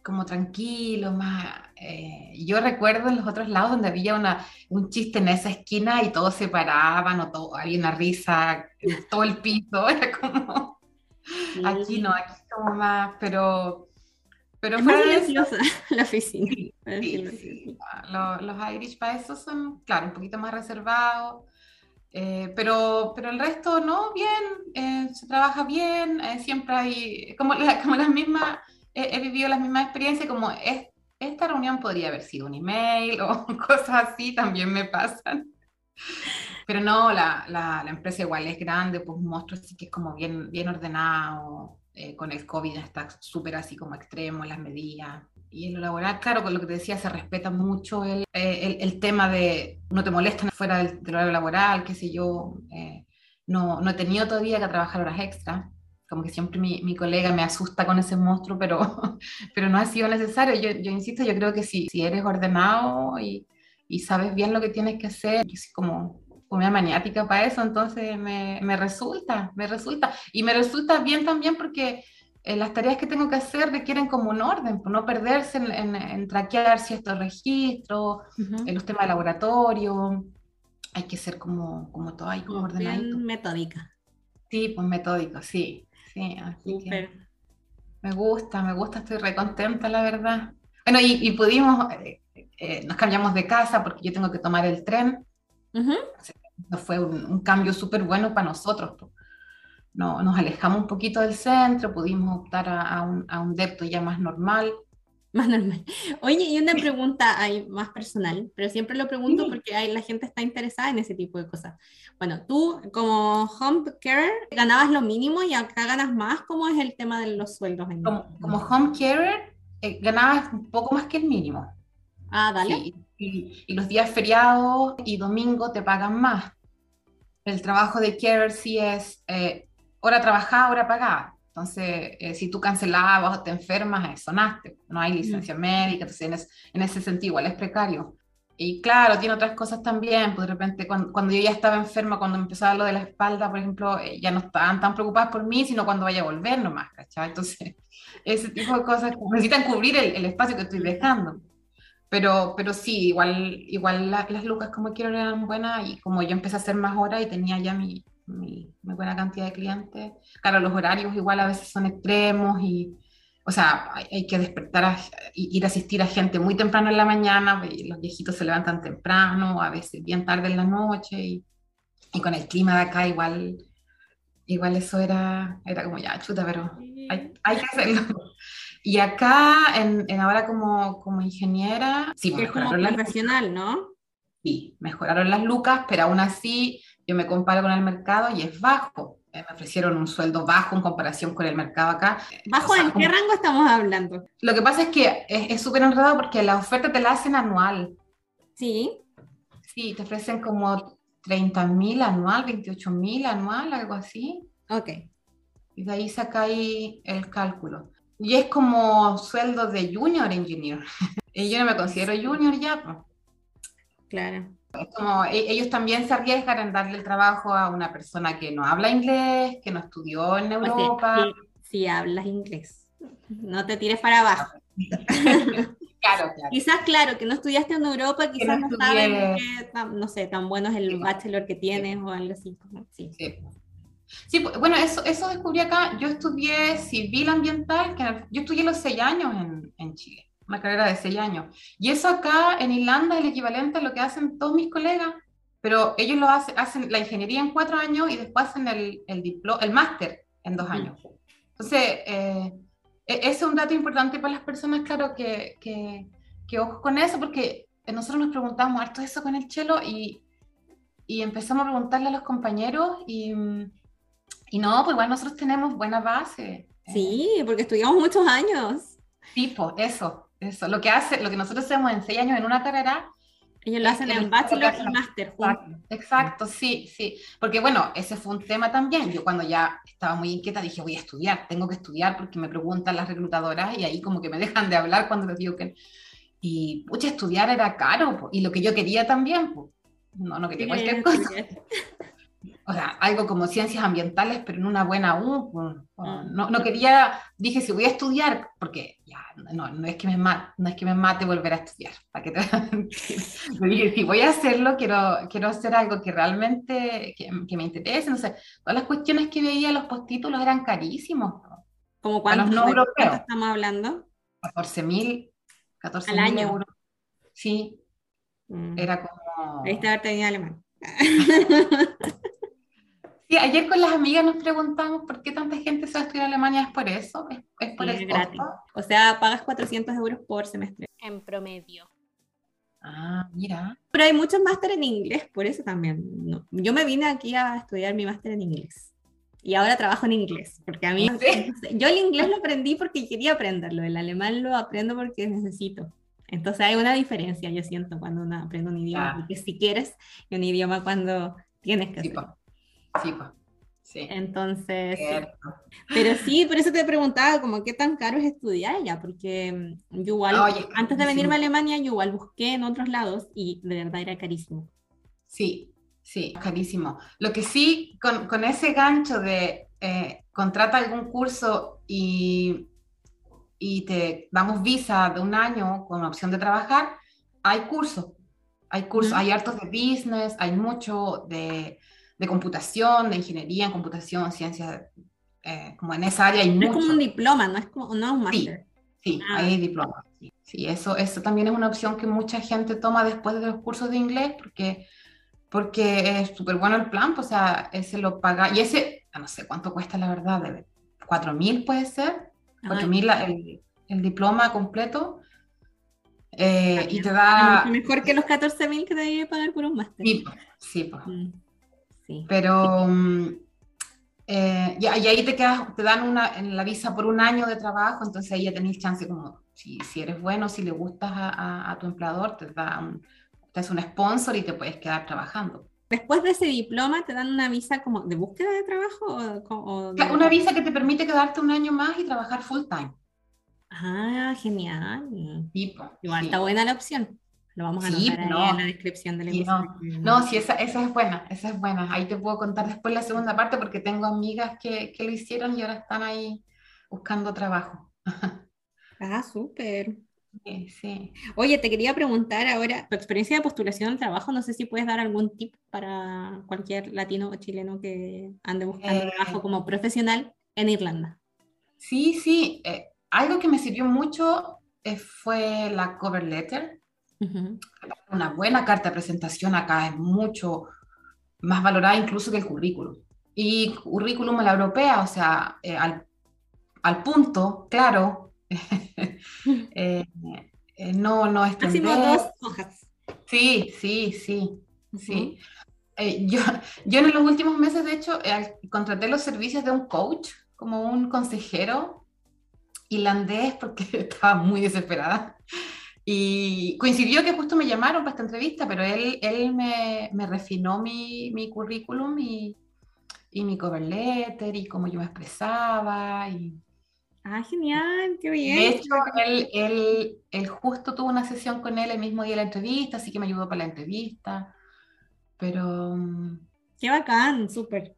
como tranquilo, más... Eh, yo recuerdo en los otros lados donde había una, un chiste en esa esquina y todos se paraban o todo, había una risa en todo el piso, era como... Aquí no, aquí como más, pero... Pero es más silenciosa la oficina. Sí, Los, los Irish para eso son, claro, un poquito más reservados. Eh, pero, pero el resto no, bien, eh, se trabaja bien, eh, siempre hay, como, como las mismas, he vivido las mismas experiencias, como es, esta reunión podría haber sido un email o cosas así, también me pasan. Pero no, la, la, la empresa igual es grande, pues un monstruo así que es como bien, bien ordenado, con el COVID está súper así como extremo las medidas. Y en lo laboral, claro, con lo que te decía, se respeta mucho el, eh, el, tema de no te molestan fuera del, horario laboral, qué sé yo. Eh, no, no he tenido todavía que trabajar horas extra. Como que siempre mi, mi, colega me asusta con ese monstruo, pero, pero no ha sido necesario. Yo, yo insisto, yo creo que si, si eres ordenado y, y, sabes bien lo que tienes que hacer, soy como, como maniática para eso, entonces me, me resulta, me resulta. Y me resulta bien también porque eh, las tareas que tengo que hacer requieren como un orden, por no perderse en, en, traquear ciertos registros, en los temas de laboratorio. Hay que ser como, como todo ahí, como ordenadito. metódica. Sí, pues metódico, sí. sí me gusta, me gusta, estoy recontenta, la verdad. Bueno, y, pudimos, eh, eh, nos cambiamos de casa porque yo tengo que tomar el tren. Uh fue un, un cambio súper bueno para nosotros. Pues no, nos alejamos un poquito del centro, pudimos optar a, un, a un depto ya más normal. Más normal. Oye, y una pregunta hay más personal, pero siempre lo pregunto porque hay, la gente está interesada en ese tipo de cosas. Bueno, tú como home care ganabas lo mínimo y acá ganas más. ¿Cómo es el tema de los sueldos? como, como home care eh, ganabas un poco más que el mínimo. Ah, dale. Y, y, los días feriados y domingo te pagan más. El trabajo de care sí es eh, hora trabajada, hora pagada. Entonces, eh, si tú cancelabas o te enfermas, eh, sonaste, no hay licencia médica, entonces en, ese sentido igual es precario. Y claro, tiene otras cosas también, pues de repente cuando, cuando, yo ya estaba enferma, cuando empezaba lo de la espalda, por ejemplo, eh, ya no estaban tan preocupadas por mí, sino cuando vaya a volver nomás, ¿cachai? Entonces, ese tipo de cosas necesitan cubrir el, el espacio que estoy dejando. Pero, pero sí, igual, igual las lucas como quiero eran buenas y como yo empecé a hacer más horas y tenía ya mi, mi, buena cantidad de clientes. Claro, los horarios igual a veces son extremos y, o sea, hay, que despertar, a, ir a asistir a gente muy temprano en la mañana, y los viejitos se levantan temprano, a veces bien tarde en la noche y, y con el clima de acá igual, igual eso era, era como ya chuta, pero hay, hay que hacerlo. Y acá, en, ahora como, como, ingeniera, sí, mejoraron como profesional, ¿no? Sí, mejoraron las lucas, pero aún así yo me comparo con el mercado y es bajo. Eh, me ofrecieron un sueldo bajo en comparación con el mercado acá. ¿Bajo en qué rango estamos hablando? Lo que pasa es que es súper enredado porque la oferta te la hacen anual. Sí. Sí, te ofrecen como 30 mil anual, 28 mil anual, algo así. Ok. Y de ahí sacáis el cálculo. Y es como sueldo de junior engineer. y yo no me considero junior ya. Pues. Claro. Es como e-, ellos también se arriesgan en darle el trabajo a una persona que no habla inglés, que no estudió en Europa. Si, hablas inglés, no te tires para abajo. claro, claro. Quizás, claro, que no estudiaste en Europa, quizás no, sabes no sé, tan bueno es el bachelor que tienes o algo así. Sí. Sí. Bueno, eso, eso descubrí acá. Yo estudié civil ambiental, que yo estudié los seis años en, en Chile, una carrera de seis años. Y eso acá en Irlanda es el equivalente a lo que hacen todos mis colegas, pero ellos lo hacen, hacen la ingeniería en cuatro años y después hacen el, el, el máster en dos años. Entonces, eh, e, ese es un dato importante para las personas, claro, que, que, que ojo con eso, porque nosotros nos preguntamos harto eso con el chelo y, y empezamos a preguntarle a los compañeros y mm, y no, pues igual nosotros tenemos buena base. Sí, porque estudiamos muchos años. Tipo, eso, eso. Lo que hace, lo que nosotros hacemos en seis años en una carrera. Ellos lo hacen en bachelor y máster. Exacto, exacto, sí, sí. Porque bueno, ese fue un tema también. Yo cuando ya estaba muy inquieta dije, voy a estudiar, tengo que estudiar porque me preguntan las reclutadoras y ahí como que me dejan de hablar cuando les digo que... Y, pucha, estudiar era caro y lo que yo quería también, pues. No, no quería cualquier cosa o sea, algo como ciencias ambientales, pero en una buena U. Mm. No, no, quería, dije, si voy a estudiar, porque ya, no, no, es que me mate, no es que me mate volver a estudiar. ¿para que te... dije, si voy a hacerlo, quiero, quiero hacer algo que realmente que, que me interese. No sé, todas las cuestiones que veía, los postítulos eran carísimos. ¿Como cuántos, no estamos hablando? 14 mil, 14 mil euros. Sí, mm. era como... Debiste haber tenido alemán. Sí, ayer con las amigas nos preguntamos por qué tanta gente se va a estudiar en Alemania, ¿es por eso? ¿Es, por eso? gratis. O sea, pagas 400 euros por semestre. En promedio. Ah, mira. Pero hay muchos másteres en inglés, por eso también. Yo me vine aquí a estudiar mi máster en inglés. Y ahora trabajo en inglés, porque a mí... Yo el inglés lo aprendí porque quería aprenderlo, el alemán lo aprendo porque necesito. Entonces hay una diferencia, yo siento, cuando uno aprende un idioma, porque si quieres, y un idioma cuando tienes que hacerlo. Sí, pues. Sí. Entonces, pero sí, por eso te preguntaba, como qué tan caro es estudiar ya, porque mm, yo igual, antes de venirme a Alemania, yo igual busqué en otros lados y de verdad era carísimo. Sí, sí, carísimo. Lo que sí, con, con ese gancho de eh, contrata algún curso y, y te damos visa de un año con opción de trabajar, hay cursos, hay cursos, hay hartos de business, hay mucho de de computación, de ingeniería en computación, ciencias, eh, como en esa área hay mucho. Es como un diploma, no es como no un máster. Sí, ah. hay diploma. Sí. eso, eso también es una opción que mucha gente toma después de los cursos de inglés porque, porque es súper bueno el plan, pues, o sea, ese lo paga, y ese, no sé cuánto cuesta la verdad, de 4 mil puede ser, 4 mil el, el, diploma completo. Eh, y te da... Mejor que los 14 mil que te debe pagar por un máster. Sí, sí, pues. Pero mm, eh, y, ahí te quedas, te dan una, en la visa por un año de trabajo, entonces ahí ya tenés chance como, si, si eres bueno, si le gustas a, a, tu empleador, te da un, te un sponsor y te puedes quedar trabajando. Después de ese diploma, ¿te dan una visa como de búsqueda de trabajo? O, Una visa que te permite quedarte un año más y trabajar full time. Ah, genial. Igual está buena la opción. Lo vamos a sí, en la descripción del episodio. No, sí, esa, esa, es buena, esa es buena. Ahí te puedo contar después la segunda parte porque tengo amigas que, que lo hicieron y ahora están ahí buscando trabajo. Ah, súper. Sí, sí. Oye, te quería preguntar ahora, tu experiencia de postulación al trabajo, no sé si puedes dar algún tip para cualquier latino o chileno que ande buscando Eh. trabajo como profesional en Irlanda. Sí, sí. eh, algo que me sirvió mucho eh, fue la cover letter. Ujú. Una buena carta de presentación acá es mucho más valorada incluso que el currículum. Y currículum a la europea, o sea, eh, al, al punto, claro. Eh, eh, no, no extender. dos hojas. Sí, sí, sí, Ujú. sí. Eh, yo, yo en los últimos meses, de hecho, eh, contraté los servicios de un coach, como un consejero irlandés, porque estaba muy desesperada. Y coincidió que justo me llamaron para esta entrevista, pero él, él me, me refinó mi, mi currículum y, y mi cover letter y cómo yo me expresaba. Y, Ah, genial, qué bien. de hecho, él, él, él justo tuvo una sesión con él el mismo día de la entrevista, así que me ayudó para la entrevista. Pero mm, Qué bacán, súper.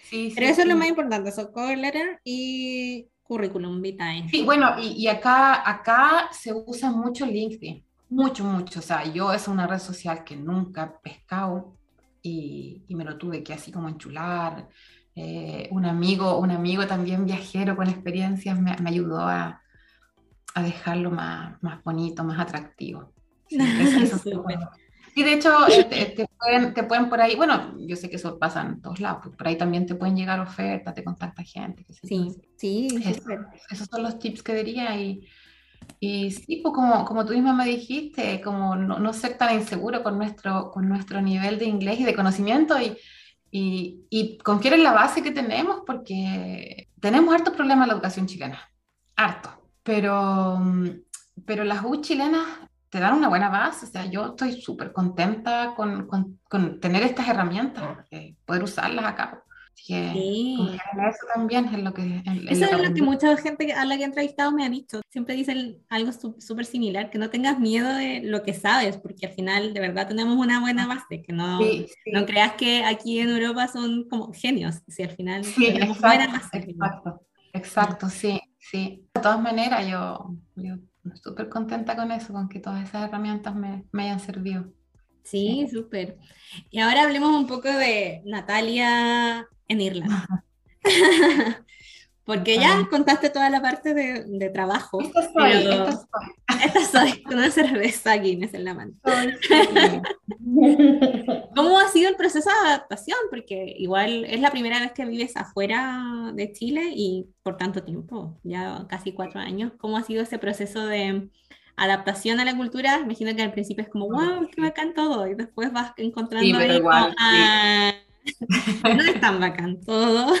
sí, sí. Pero eso es lo sí. más importante, eso, cover letter y currículum vitae. Sí, bueno, y, y acá, acá se usa mucho LinkedIn, mucho, mucho. O sea, yo es una red social que nunca he pescado y, y me lo tuve que así como enchular. Eh, un amigo, un amigo también viajero con experiencias me, me ayudó a, a dejarlo más, más bonito, más atractivo. Sí, eso- Súper. bueno. Y de hecho, eh, te, te pueden, te pueden por ahí, bueno, yo sé que eso pasa en todos lados, pues por ahí también te pueden llegar ofertas, te contacta gente. yo. Sí, sí, Eso, esos son los tips que diría y, y sí, pues como, como tú misma me dijiste, como no, no ser tan inseguro con nuestro, con nuestro nivel de inglés y de conocimiento y, y, y confiar en la base que tenemos porque tenemos hartos problemas en la educación chilena, harto, pero, mm, pero las U chilenas te dan una buena base, o sea, yo estoy súper contenta con, con, con tener estas herramientas, eh, poder usarlas acá. Así que Sí. en eso también es lo que... en- en Eso lo es lo que mucha gente a la que he entrevistado me ha dicho. Siempre dicen algo súper similar, que no tengas miedo de lo que sabes, porque al final de verdad tenemos una buena base, que no, Sí, sí, no creas que aquí en Europa son como genios, si al final tenemos buena exacto, base. exacto, exacto, sí, sí. De todas maneras, yo, yo súper contenta con eso, con que todas esas herramientas me, me hayan servido. Sí, súper. Y ahora hablemos un poco de Natalia en Irlanda. Porque ya Vale. contaste toda la parte de, de trabajo. Esta soy, esta soy. esta soy, con una cerveza Guinness en la mano. ¿Cómo ha sido el proceso de adaptación? Porque igual es la primera vez que vives afuera de Chile y por tanto tiempo, ya casi cuatro años. ¿Cómo ha sido ese proceso de adaptación a la cultura? Imagino que al principio es como, wow, qué bacán todo, y después vas encontrando Sí, pero ahí igual, sí. "Ah, no es tan bacán todo.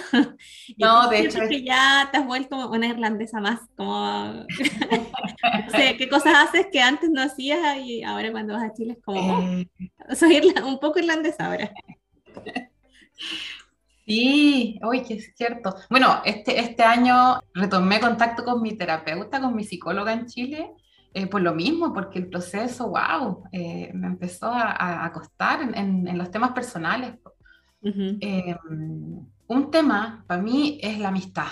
No, de hecho que ya te has vuelto una irlandesa más, como, no sé, qué cosas haces que antes no hacías y ahora cuando vas a Chile es como, oh, Eh, soy irla- un poco irlandesa ahora. Sí, oye, que es cierto. Bueno, este, este año retomé contacto con mi terapeuta, con mi psicóloga en Chile, eh, por lo mismo, porque el proceso, wow, eh, me empezó a, a- a costar en, en- en los temas personales. Eh, un tema para mí es la amistad,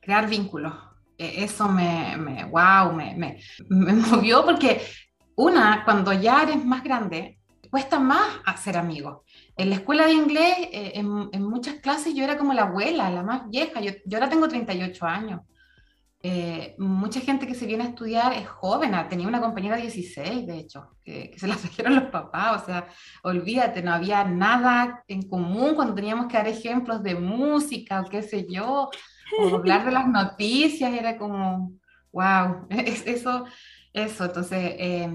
crear vínculos. Eh, eso me, me, wow, me, me, movió porque una, cuando ya eres más grande, cuesta más hacer amigos. En la escuela de inglés, eh, en, en muchas clases yo era como la abuela, la más vieja. Yo, yo ahora tengo 38 años. Eh, mucha gente que se viene a estudiar es joven, ah, tenía una compañera de 16, de hecho, que, que se la trajeron los papás, o sea, olvídate, no había nada en común cuando teníamos que dar ejemplos de música o qué sé yo, o hablar de las noticias, era como, wow, es, eso, eso, entonces, eh,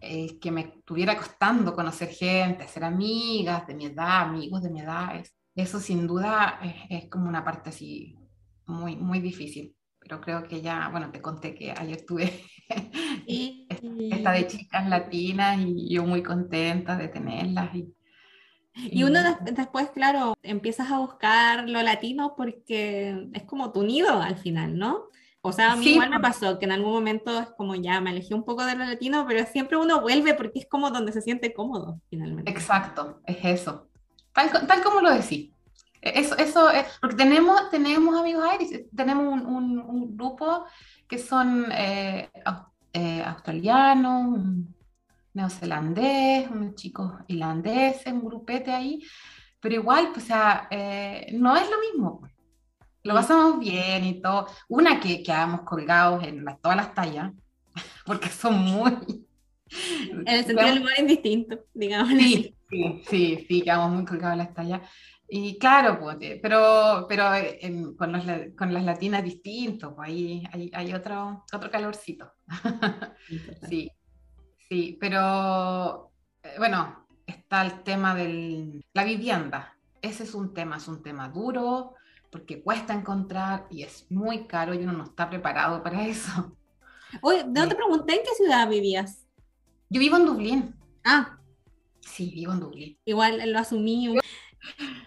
eh, que me estuviera costando conocer gente, hacer amigas de mi edad, amigos de mi edad, es- eso sin duda es, es como una parte así muy, muy difícil pero creo que ya, bueno, te conté que ayer tuve Y, esta de chicas latinas y yo muy contenta de tenerlas. Y, y uno des- después, claro, empiezas a buscar lo latino porque es como tu nido al final, ¿no? O sea, a mí Sí, igual me pasó que en algún momento es como ya me alejé un poco de lo latino, pero siempre uno vuelve porque es como donde se siente cómodo finalmente. Exacto, es eso. Tal, tal como lo decís. Eso, eso es, porque tenemos, tenemos amigos Iris, tenemos un, un- un grupo que son eh, eh, australiano, un neozelandés, unos chicos irlandeses, un grupete ahí, pero igual, pues, o sea, eh, no es lo mismo. Lo pasamos bien y todo. Una que quedamos colgados en las- todas las tallas, porque son muy... En el sentido del humor es distinto, digamos. Sí, sí, sí, sí, quedamos muy colgados en las tallas. Y claro, pues, eh, pero, pero eh, con, los con las latinas distinto, pues ahí hay, hay otro, otro calorcito. Sí, sí, pero eh, bueno, está el tema de la vivienda. Ese es un tema, es un tema duro porque cuesta encontrar y es muy caro y uno no está preparado para eso. Oye, no te pregunté en qué ciudad vivías. Yo vivo en Dublín. Ah, Sí, vivo en Dublín. igual lo asumí.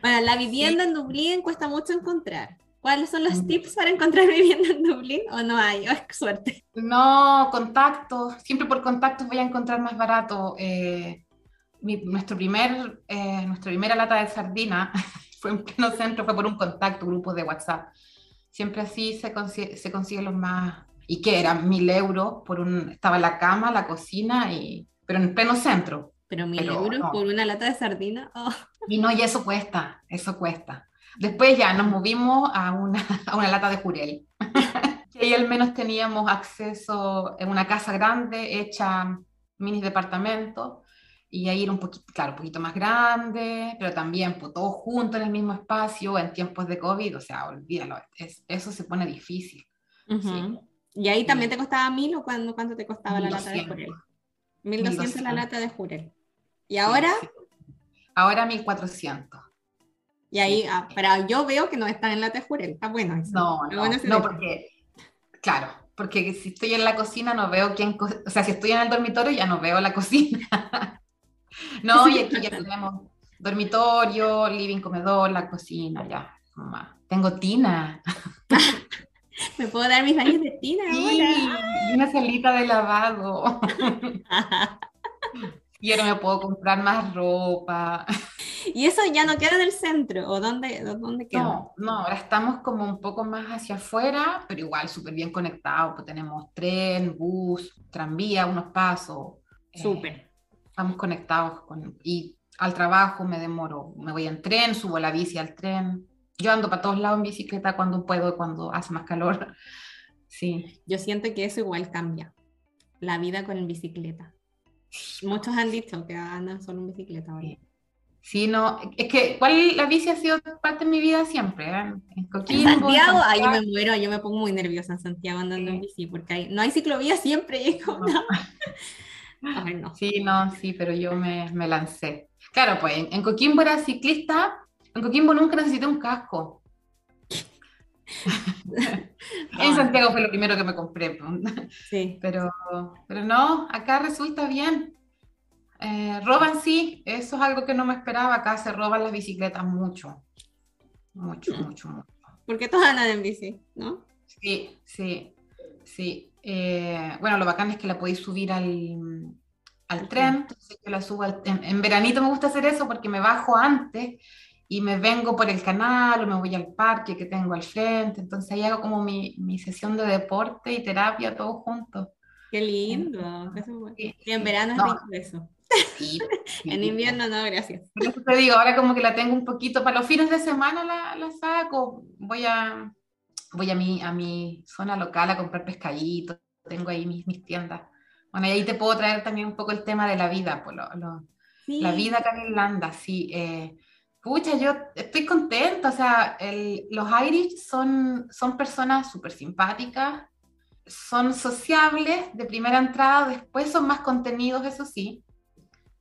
Bueno, la vivienda en Dublín cuesta mucho encontrar. ¿Cuáles son los Mm. tips para encontrar vivienda en Dublín? ¿O no hay? ¿O es suerte? No, contactos. Siempre por contactos voy a encontrar más barato. Eh, mi- nuestro primer, eh, nuestra primera lata de sardina fue en pleno centro, fue por un contacto, grupos de WhatsApp. Siempre así se consigue, se los más... ¿Y qué? Eran mil euros por un... Estaba la cama, la cocina, y, pero en pleno centro. Pero mil Pero euros no. por una lata de sardina. oh. Y no, y eso cuesta, eso cuesta. Después ya nos movimos a una, a una lata de jurel. y ahí al menos teníamos acceso en una casa grande, hecha mini departamento, y ahí era un poquito, claro, un poquito más grande, pero también pues, todos juntos en el mismo espacio en tiempos de COVID, o sea, olvídalo, es- eso se pone difícil. Ujú. ¿Y ahí también te costaba mil o cuándo, cuánto te costaba la lata de 1200. jurel? 1200 la 1200. lata de jurel. ¿Y ahora? Ahora 1400. Y ahí, ah, pero yo veo que no están en lata de jurel. Está bueno eso. No, no, bueno no, porque, claro, porque si estoy en la cocina no veo quién, co- o sea, si estoy en el dormitorio ya no veo la cocina. no, y aquí ya tenemos dormitorio, living, comedor, la cocina, ya. mamá. Tengo tina. ¿Me puedo dar mis baños de tina Sí, ahora? y una salita de lavado. Y ahora me puedo comprar más ropa. y eso ya no queda en el centro. ¿O dónde, dónde queda? No, no, ahora estamos como un poco más hacia afuera, pero igual súper bien conectados, pues tenemos tren, bus, tranvía, unos pasos. eh, Súper. estamos conectados con, y al trabajo me demoro, me voy en tren, subo la bici al tren. Yo ando para todos lados en bicicleta cuando puedo y cuando hace más calor. Sí, Yo siento que eso igual cambia. La vida con bicicleta. Muchos han dicho que andan solo en bicicleta ahora. Sí. sí, no, es que igual la bici ha sido parte de mi vida siempre, ¿eh? En En Coquimbo, en Santiago, ay, yo me muero, yo me pongo muy nerviosa en Santiago andando en Sí. bici porque hay- no hay ciclovía siempre y es como, No. no. Sí, no, sí, pero yo me, me lancé. Claro, pues en, en Coquimbo era ciclista, en Coquimbo nunca necesité un casco. En Santiago fue lo primero que me compré, sí. pero, pero no, acá resulta bien. Eh, roban sí, eso es algo que no me esperaba, acá se roban las bicicletas mucho, mucho, mucho, mucho. Porque todos andan en bici, ¿no? Sí, sí, sí. Eh, bueno, lo bacán es que la podéis subir al, al tren, entonces yo la subo al- en, en veranito me gusta hacer eso porque me bajo antes y me vengo por el canal o me voy al parque que tengo al frente, entonces ahí hago como mi, mi sesión de deporte y terapia todos juntos. Qué lindo. es. Sí, Y en verano es No. rico eso. Sí, En invierno no, gracias. Eso te digo, ahora como que la tengo un poquito, para los fines de semana la, la saco, voy a, voy a mi, a mi zona local a comprar pescaditos, tengo ahí mis, mis tiendas. Bueno, y ahí te puedo traer también un poco el tema de la vida, pues lo- lo- la vida acá en Irlanda, sí. eh, pucha, yo estoy contenta, o sea, el- los Irish son, son personas súper simpáticas, son sociables de primera entrada, después son más contenidos, eso sí.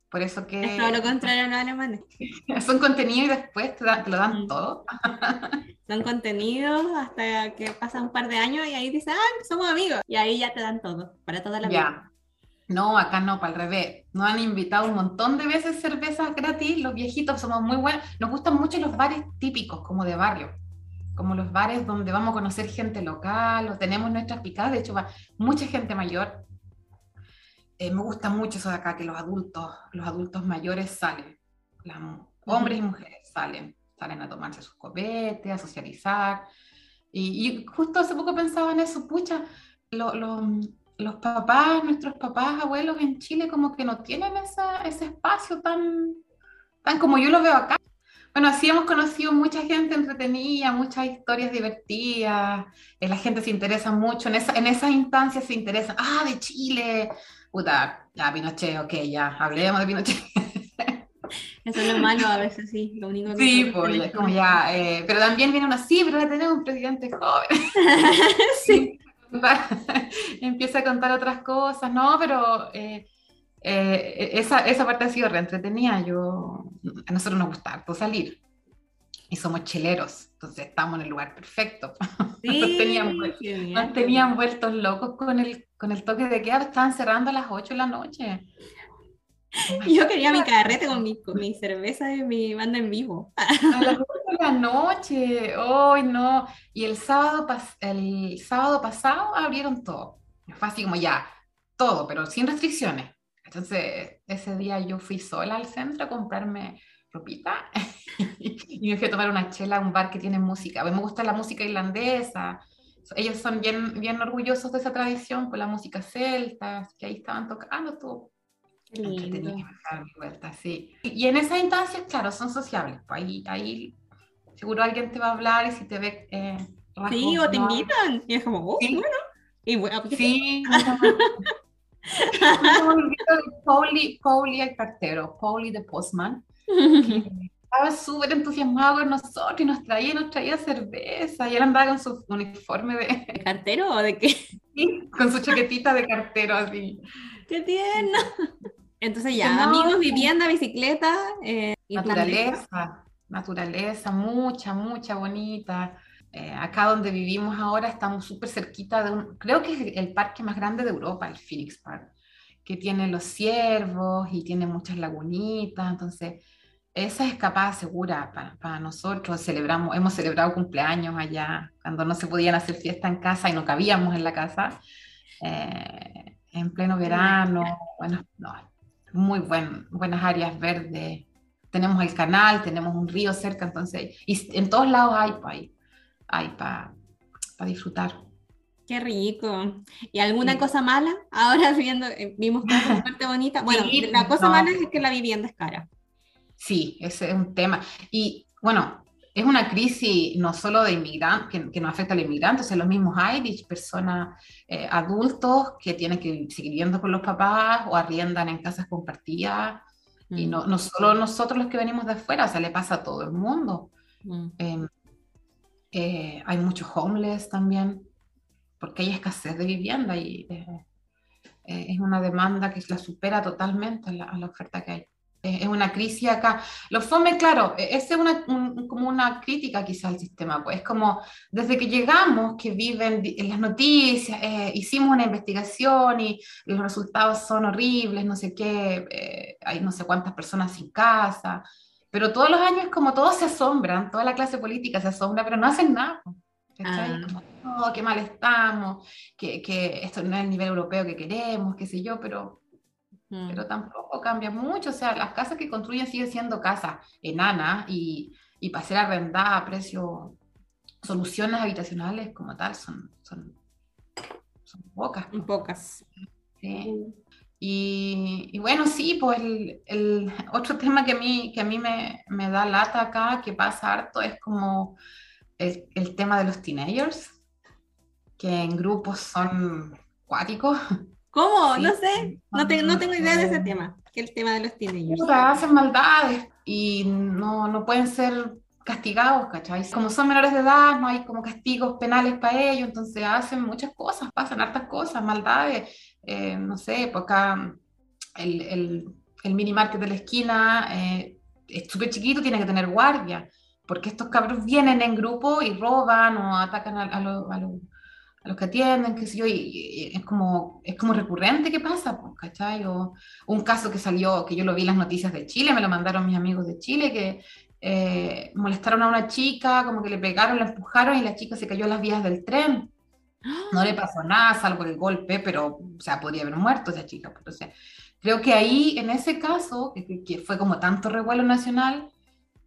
Por eso que... Es todo lo contrario a los alemanes. Son contenido y después te, dan- te lo dan Mm. todo. Son contenidos hasta que pasa un par de años y ahí dicen, ah, somos amigos. Y ahí ya te dan todo, para toda la vida. No, acá no, para el revés. Nos han invitado un montón de veces cervezas gratis, los viejitos somos muy buenos. Nos gustan mucho los bares típicos, como de barrio, como los bares donde vamos a conocer gente local, o tenemos nuestras picadas, de hecho va mucha gente mayor. Eh, me gusta mucho eso de acá, que los adultos, los adultos mayores salen, las hombres y mujeres salen, salen a tomarse sus copetes, a socializar. Y, y justo hace poco pensaba en eso, pucha, lo- lo- los papás, nuestros papás, abuelos en Chile como que no tienen esa, ese espacio tan, tan como yo lo veo acá. Bueno, así hemos conocido mucha gente entretenida, muchas historias divertidas, eh, la gente se interesa mucho, en, esa, en esas instancias se interesa, ah, de Chile, puta, ya Pinochet, ok, ya, hablemos de Pinochet. Eso es lo malo a veces, sí, lo único que Sí, pues, como ya, eh, pero también viene una, sí, pero tenemos un presidente joven. sí. Empieza a contar otras cosas, ¿no? Pero... Eh, eh, esa, esa, parte ha sido reentretenida. Yo, a nosotros nos gusta harto salir y somos cheleros, entonces estamos en el lugar perfecto. Sí, nos, tenían, nos tenían vueltos locos con el, con el toque de queda, estaban cerrando a las 8 de la noche. Yo quería mi carrete con mi, con mi cerveza y mi banda en vivo. A las 8 de la noche, hoy no. Y el sábado, el sábado pasado abrieron todo. Fue así como ya, todo, pero sin restricciones. Entonces, ese día yo fui sola al centro a comprarme ropita y me fui a tomar una chela a un bar que tiene música. A mí me gusta la música irlandesa. Ellos son bien, bien orgullosos de esa tradición, por la música celta, que ahí estaban tocando todo. Vuelta, sí. Y en esas instancias, claro, son sociables. Pues ahí, ahí seguro alguien te va a hablar y si te ve... Eh, sí, o te invitan. Y es como, oh, ¿Sí? bueno. Y bueno, sí, Pauli, Pauli el cartero, Pauli the postman, estaba súper entusiasmado con nosotros y nos traía, nos traía cerveza y él andaba con su uniforme de... ¿De cartero o de qué? Sí, con su chaquetita de cartero así. ¡Qué tierno! Entonces ya, amigos, vivienda, bicicleta. Eh, naturaleza, naturaleza, mucha, mucha bonita. Eh, acá donde vivimos ahora estamos súper cerquita de un, creo que es el parque más grande de Europa, el Phoenix Park, que tiene los ciervos y tiene muchas lagunitas, entonces esa escapada segura para, para, nosotros. Celebramos, hemos celebrado cumpleaños allá, cuando no se podían hacer fiesta en casa y no cabíamos en la casa, eh, en pleno verano, bueno, no, muy buen, buenas áreas verdes. Tenemos el canal, tenemos un río cerca, entonces, y en todos lados hay, pues, hay para disfrutar. Qué rico. ¿Y alguna cosa mala? Ahora viendo, eh, vimos una parte bonita. Bueno, la cosa mala es que la vivienda es cara. Sí, ese es un tema. Y bueno, es una crisis no solo de inmigrantes, que, que, nos afecta a los inmigrantes, es los mismos Irish, personas eh, adultos que tienen que seguir viviendo con los papás o arriendan en casas compartidas. Y mm. no, no solo nosotros los que venimos de afuera, o sea, le pasa a todo el mundo. Mm. Em, eh, hay muchos homeless también, porque hay escasez de vivienda y eh, eh, es una demanda que la supera totalmente a la, oferta que hay. Es una crisis acá. Los FOME, claro, e, es una, como una crítica quizá al sistema, pues es como desde que llegamos, que viven en las noticias, hicimos una investigación y los resultados son horribles, no sé qué, hay no sé cuántas personas sin casa, pero todos los años como todos se asombran, toda la clase política se asombra, pero no hacen nada. Ah. Como, qué mal estamos, que, que, esto no es el nivel europeo que queremos, qué sé yo, pero, mm. pero tampoco cambia mucho. O sea, las casas que construyen siguen siendo casas enanas y, y para ser arrendadas a precio, soluciones habitacionales como tal, son, son, son pocas. Pocas. Sí. Y, bueno, sí, pues el, otro tema que a mí, que a mí me, me, da lata acá, que pasa harto, es como el, el, tema de los teenagers, que en grupos son cuáticos. ¿Cómo? No sé, no, no tengo idea de ese tema, que el tema de los teenagers. hacen maldades y no, no pueden ser castigados, ¿cachai? Como son menores de edad, no hay como castigos penales para ellos, entonces hacen muchas cosas, pasan hartas cosas, maldades, eh, no sé, pues acá el, el, el, mini market de la esquina eh, es súper chiquito, tiene que tener guardia, porque estos cabros vienen en grupo y roban o atacan a, a, a, los que atienden, qué sé yo, y, es, como, es como recurrente que pasa, pues, ¿cachai? O un caso que salió, que yo lo vi en las noticias de Chile, me lo mandaron mis amigos de Chile, que eh, molestaron a una chica, como que le pegaron, la empujaron y la chica se cayó en las vías del tren. No le pasó nada, salvo el golpe, pero, o sea, podría haber muerto esa chica. Pues, entonces, creo que ahí, en ese caso, que, fue como tanto revuelo nacional,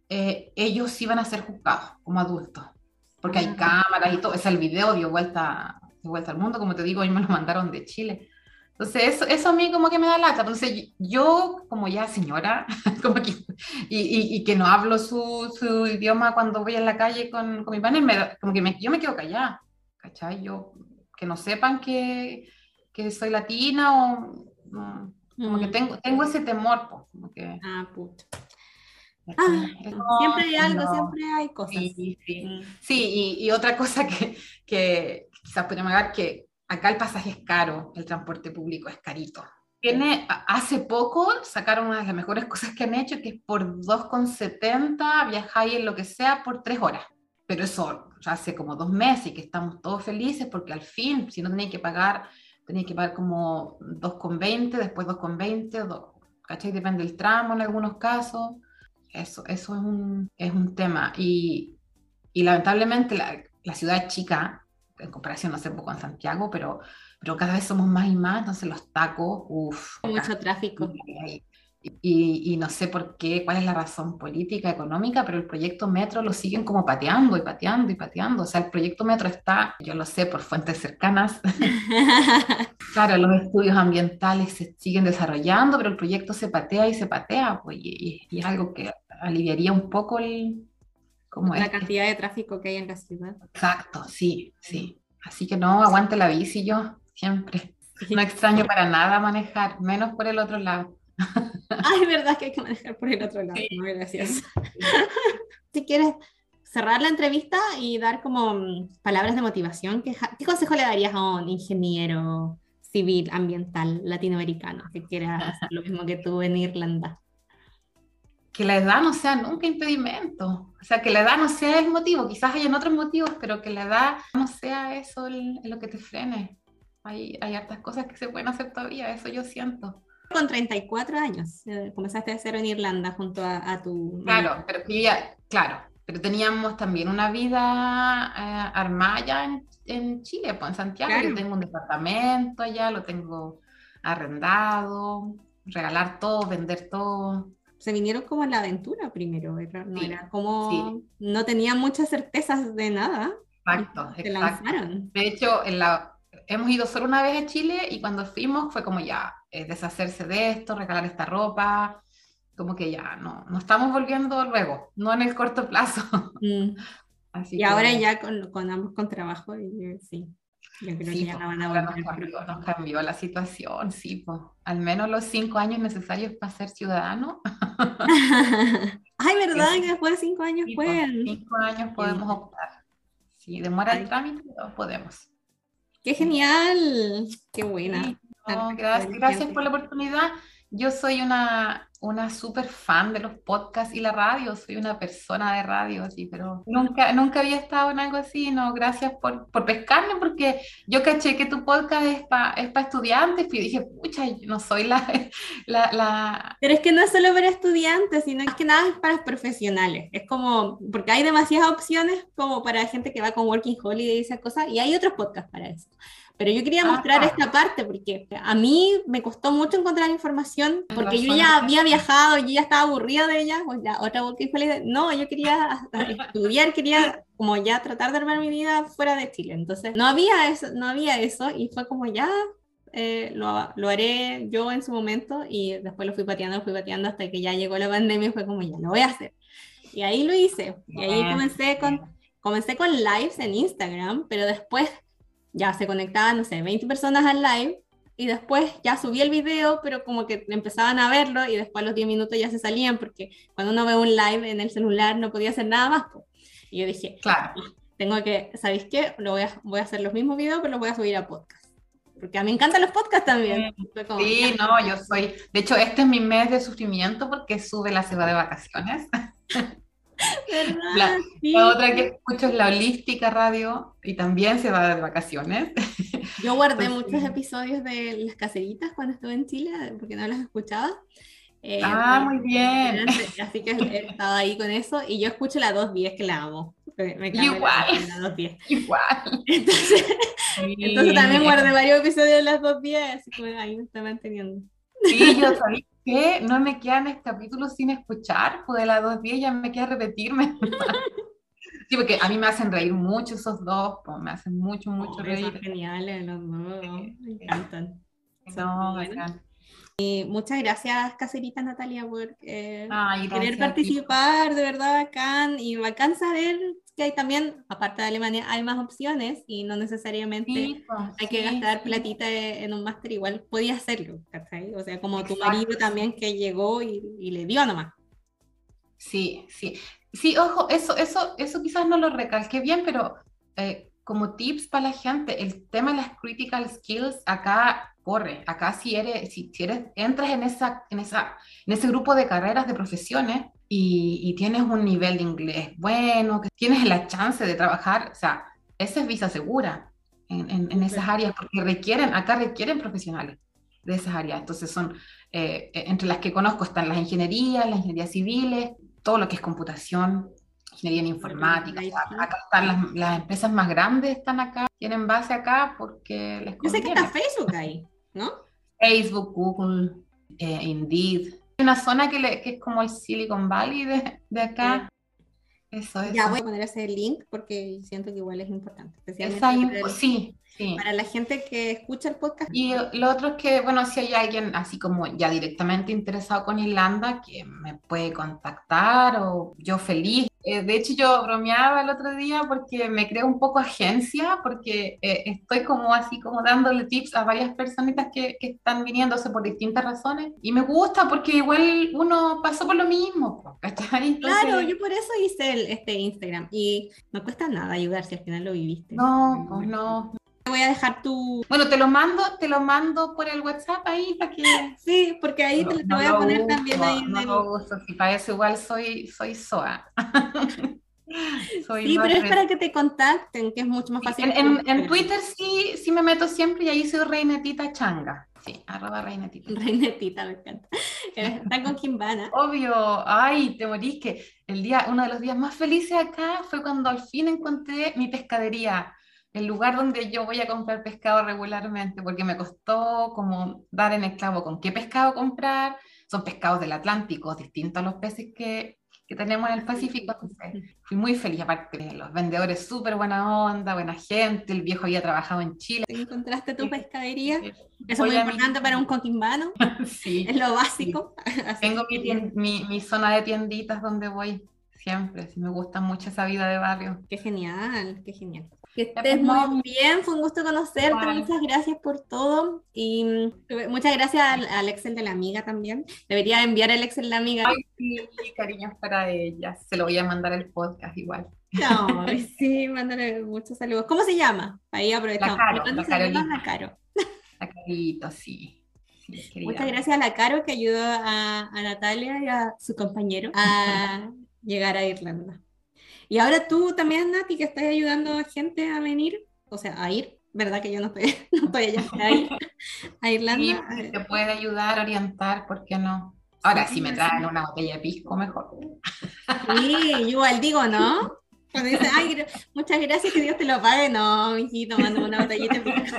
eh, ellos iban a ser juzgados como adultos, porque hay cámaras y todo. Es el video dio vuelta de vuelta al mundo, como te digo, y me lo mandaron de Chile. Entonces, eso, eso a mí como que me da lata. Entonces, yo, como ya señora, como que, y, y, que no hablo su, su, idioma cuando voy en la calle con, con mi panel, me, como que me, yo me quedo callada, ¿cachai? Yo, que no sepan que, que soy latina o... como que mm. tengo, tengo ese temor, pues, como que... Ah, puto. Ah, siempre hay algo, siempre hay cosas. Sí, sí. Mm. sí y, y, otra cosa que, que quizás podríamos hablar, que acá el pasaje es caro, el transporte público es carito. Tiene, hace poco sacaron una de las mejores cosas que han hecho, que es por 2,70 viajáis en lo que sea por 3 horas. Pero eso hace como dos meses y que estamos todos felices porque al fin, si no tenéis que pagar, tenéis que pagar como 2,20, después 2,20, ¿cachai? Depende del tramo en algunos casos. Eso, eso es, un, es un tema. Y, y lamentablemente la, la ciudad es chica, en comparación, no sé, poco en Santiago, pero, pero cada vez somos más y más, entonces los tacos, uff. Mucho tráfico. Y, y, no sé por qué, cuál es la razón política, económica, pero el proyecto Metro lo siguen como pateando y pateando y pateando. O sea, el proyecto Metro está, yo lo sé por fuentes cercanas. claro, los estudios ambientales se siguen desarrollando, pero el proyecto se patea y se patea, pues, y, y es algo que aliviaría un poco el, la cantidad de tráfico que hay en la ciudad. Exacto, sí, sí. Así que no, aguante la bici yo, siempre. No extraño para nada manejar, menos por el otro lado. Ay, verdad que hay que manejar por el otro lado. No, gracias. si quieres cerrar la entrevista y dar como mm, palabras de motivación, ¿qué, qué consejo le darías a un ingeniero civil ambiental latinoamericano que quiera hacer lo mismo que tú en Irlanda? que la edad no sea nunca impedimento, o sea, que la edad no sea el motivo, quizás hayan otros motivos, pero que la edad no sea eso lo que te frene. Hay, hay hartas cosas que se pueden hacer todavía, eso yo siento. Con 34 años, eh, comenzaste a hacer en Irlanda junto a, tu... Claro, pero ya, claro, pero teníamos también una vida eh, armada en, en, Chile, pues en Santiago, yo tengo un departamento allá, lo tengo arrendado, regalar todo, vender todo. Se vinieron como a la aventura primero, no era como, no tenían muchas certezas de nada. Exacto, se lanzaron. De hecho, en la, hemos ido solo una vez a Chile y cuando fuimos fue como ya, eh, deshacerse de esto, regalar esta ropa, como que ya, no, no estamos volviendo luego, no en el corto plazo. Mm. Así y ahora ya con, con ambos con trabajo, y, sí. Yo creo que ya no van a volver. Nos cambió, la situación, sí, pues. Al menos los cinco años necesarios para ser ciudadano. Ay, ¿verdad? Que después de cinco años pueden. Cinco años podemos optar. Si demora el trámite, podemos. ¡Qué genial! ¡Qué buena! Gracias, gracias por la oportunidad. Yo soy una una súper fan de los podcasts y la radio, soy una persona de radio, así, pero nunca, nunca había estado en algo así, no, gracias por, por pescarme, porque yo caché que tu podcast es para es pa estudiantes, y dije, pucha, yo no soy la, la, la, Pero es que no es solo para estudiantes, sino que nada es para profesionales, es como, porque hay demasiadas opciones como para gente que va con Working Holiday y esas cosas, y hay otros podcasts para eso. Pero yo quería mostrar esta parte porque a mí me costó mucho encontrar información porque yo ya había viajado, yo ya estaba aburrida de ella, o ya, otra no, yo quería estudiar, quería como ya tratar de armar mi vida fuera de Chile. Entonces, no había eso, no había eso y fue como ya eh, lo, lo, haré yo en su momento y después lo fui pateando, lo fui pateando hasta que ya llegó la pandemia y fue como ya lo voy a hacer. Y ahí lo hice. Y ahí comencé con, comencé con lives en Instagram, pero después ya se conectaban, no sé, 20 personas al live y después ya subí el video, pero como que empezaban a verlo y después a los 10 minutos ya se salían porque cuando uno ve un live en el celular no podía hacer nada más. Y yo dije, claro, tengo que, ¿sabéis qué? Lo voy, a, voy a hacer los mismos videos, pero los voy a subir a podcast. Porque a mí me encantan los podcasts también. sí, no, yo soy, de hecho, este es mi mes de sufrimiento porque sube la ceba de vacaciones. La, otra que escucho es la Holística Radio y también se va de vacaciones. Yo guardé muchos episodios de Las Caseritas cuando estuve en Chile porque no las escuchaba. Eh, ah, muy bien. Así que he estado ahí con eso y yo escucho la 210 que la amo. Me igual. La igual. Entonces, entonces también guardé varios episodios de las 210, así que ahí me está manteniendo. Sí, yo sabía que no me quedan este capítulos sin escuchar, pues de las dos días ya me queda repetirme. Sí, porque a mí me hacen reír mucho esos dos, pues, me hacen mucho, mucho Oh, reír. Son geniales los dos, me encantan. Son No, muy Y muchas gracias, caserita Natalia, por eh, Ay, querer participar, de verdad bacán. Y bacán saber que hay también, aparte de Alemania, hay más opciones y no necesariamente Sí, pues, hay que sí, gastar sí. platita en un máster, igual podía hacerlo, ¿cachai? O sea, como tu Exacto. marido también que llegó y, y le dio nomás. Sí, sí. Sí, ojo, eso, eso, eso quizás no lo recalqué bien, pero eh, como tips para la gente, el tema de las critical skills acá corre. Acá si eres, si, si eres, entras en esa, en esa, en ese grupo de carreras, de profesiones, y, y tienes un nivel de inglés bueno, que tienes la chance de trabajar, o sea, esa es visa segura en, en- en esas áreas, porque requieren, acá requieren profesionales de esas áreas. Entonces son, eh, entre las que conozco están las ingenierías, las ingenierías civiles, todo lo que es computación, ingeniería en informática. acá están las, las empresas más grandes, están acá, tienen base acá porque les Yo sé que conviene. está Facebook ahí, ¿no? Facebook, Google, eh, Indeed. Hay una zona que, le- que es como el Silicon Valley de, de acá. Eso, eso. Ya voy a poner ese link porque siento que igual es importante, especialmente Esa para, el- sí, sí. para la gente que escucha el podcast. Y lo otro es que, bueno, si hay alguien así como ya directamente interesado con Irlanda, que me puede contactar o yo feliz. Eh, de hecho, yo bromeaba el otro día porque me creo un poco agencia, porque eh, estoy como así como dándole tips a varias personitas que, que están viniéndose por distintas razones. Y me gusta porque igual uno pasó por lo mismo. Entonces, Claro, yo por eso hice el- este Instagram y no cuesta nada ayudar si al final lo viviste. No, pues no. Voy a dejar tu... Bueno, te lo mando, te lo mando por el WhatsApp ahí para que Sí, porque ahí te, te No voy a lo poner uso, también ahí en no el... lo uso, si para eso igual soy, soy SOA. Soy Sí, pero es para que te contacten, que es mucho más fácil. En, en- en Twitter sí, sí me meto siempre y ahí soy Reinetita Changa. Sí, arroba Reinetita. Reinetita, me encanta. Está con Kimbana. Obvio, ay, te morís que el día, uno de los días más felices acá fue cuando al fin encontré mi pescadería, el lugar donde yo voy a comprar pescado regularmente, porque me costó como dar en el clavo con qué pescado comprar. Son pescados del Atlántico, distintos a los peces que, que tenemos en el Pacífico. Entonces, fui muy feliz, aparte de los vendedores súper buena onda, buena gente, el viejo había trabajado en Chile. ¿Te encontraste tu pescadería? Eso es muy mi- importante para un coquimbano, Sí. es lo básico. Tengo mi, mi, mi zona de tienditas donde voy siempre. Sí, me gusta mucho esa vida de barrio. Qué genial, qué genial. Que pues, estés muy no. bien, fue un gusto conocerte, muchas gracias por todo y muchas gracias al, al Excel de la amiga también. Debería enviar el Excel de la amiga. Ay, sí, cariños para ella. Se lo voy a mandar el podcast igual. No, sí, mándale muchos saludos. ¿Cómo se llama? Ahí aprovechamos. La Caro, la saludos a Carolina. la Caro. La carito, sí. Muchas gracias a la Caro que ayudó a, a Natalia y a su compañero a llegar a Irlanda. Y ahora tú también, Nati, que estás ayudando a gente a venir, o sea, a ir, ¿verdad? Que yo no estoy, no estoy allá, a ir a Sí, Irlanda. si te puede ayudar, orientar, ¿por qué no? Ahora, Sí, si me sí. traen una botella de pisco, mejor. Sí, igual digo, ¿no? Cuando dice, ay, muchas gracias, que Dios te lo pague, no, mijito, mando una botellita de pisco.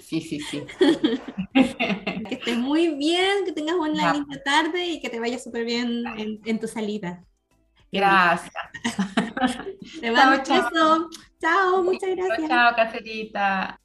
Sí, sí, sí. Que estés muy bien, que tengas Ya. linda tarde y que te vaya súper bien en, en tu salida. Gracias. Te mando un chao. beso. Chao, muchas gracias. Chao, caserita.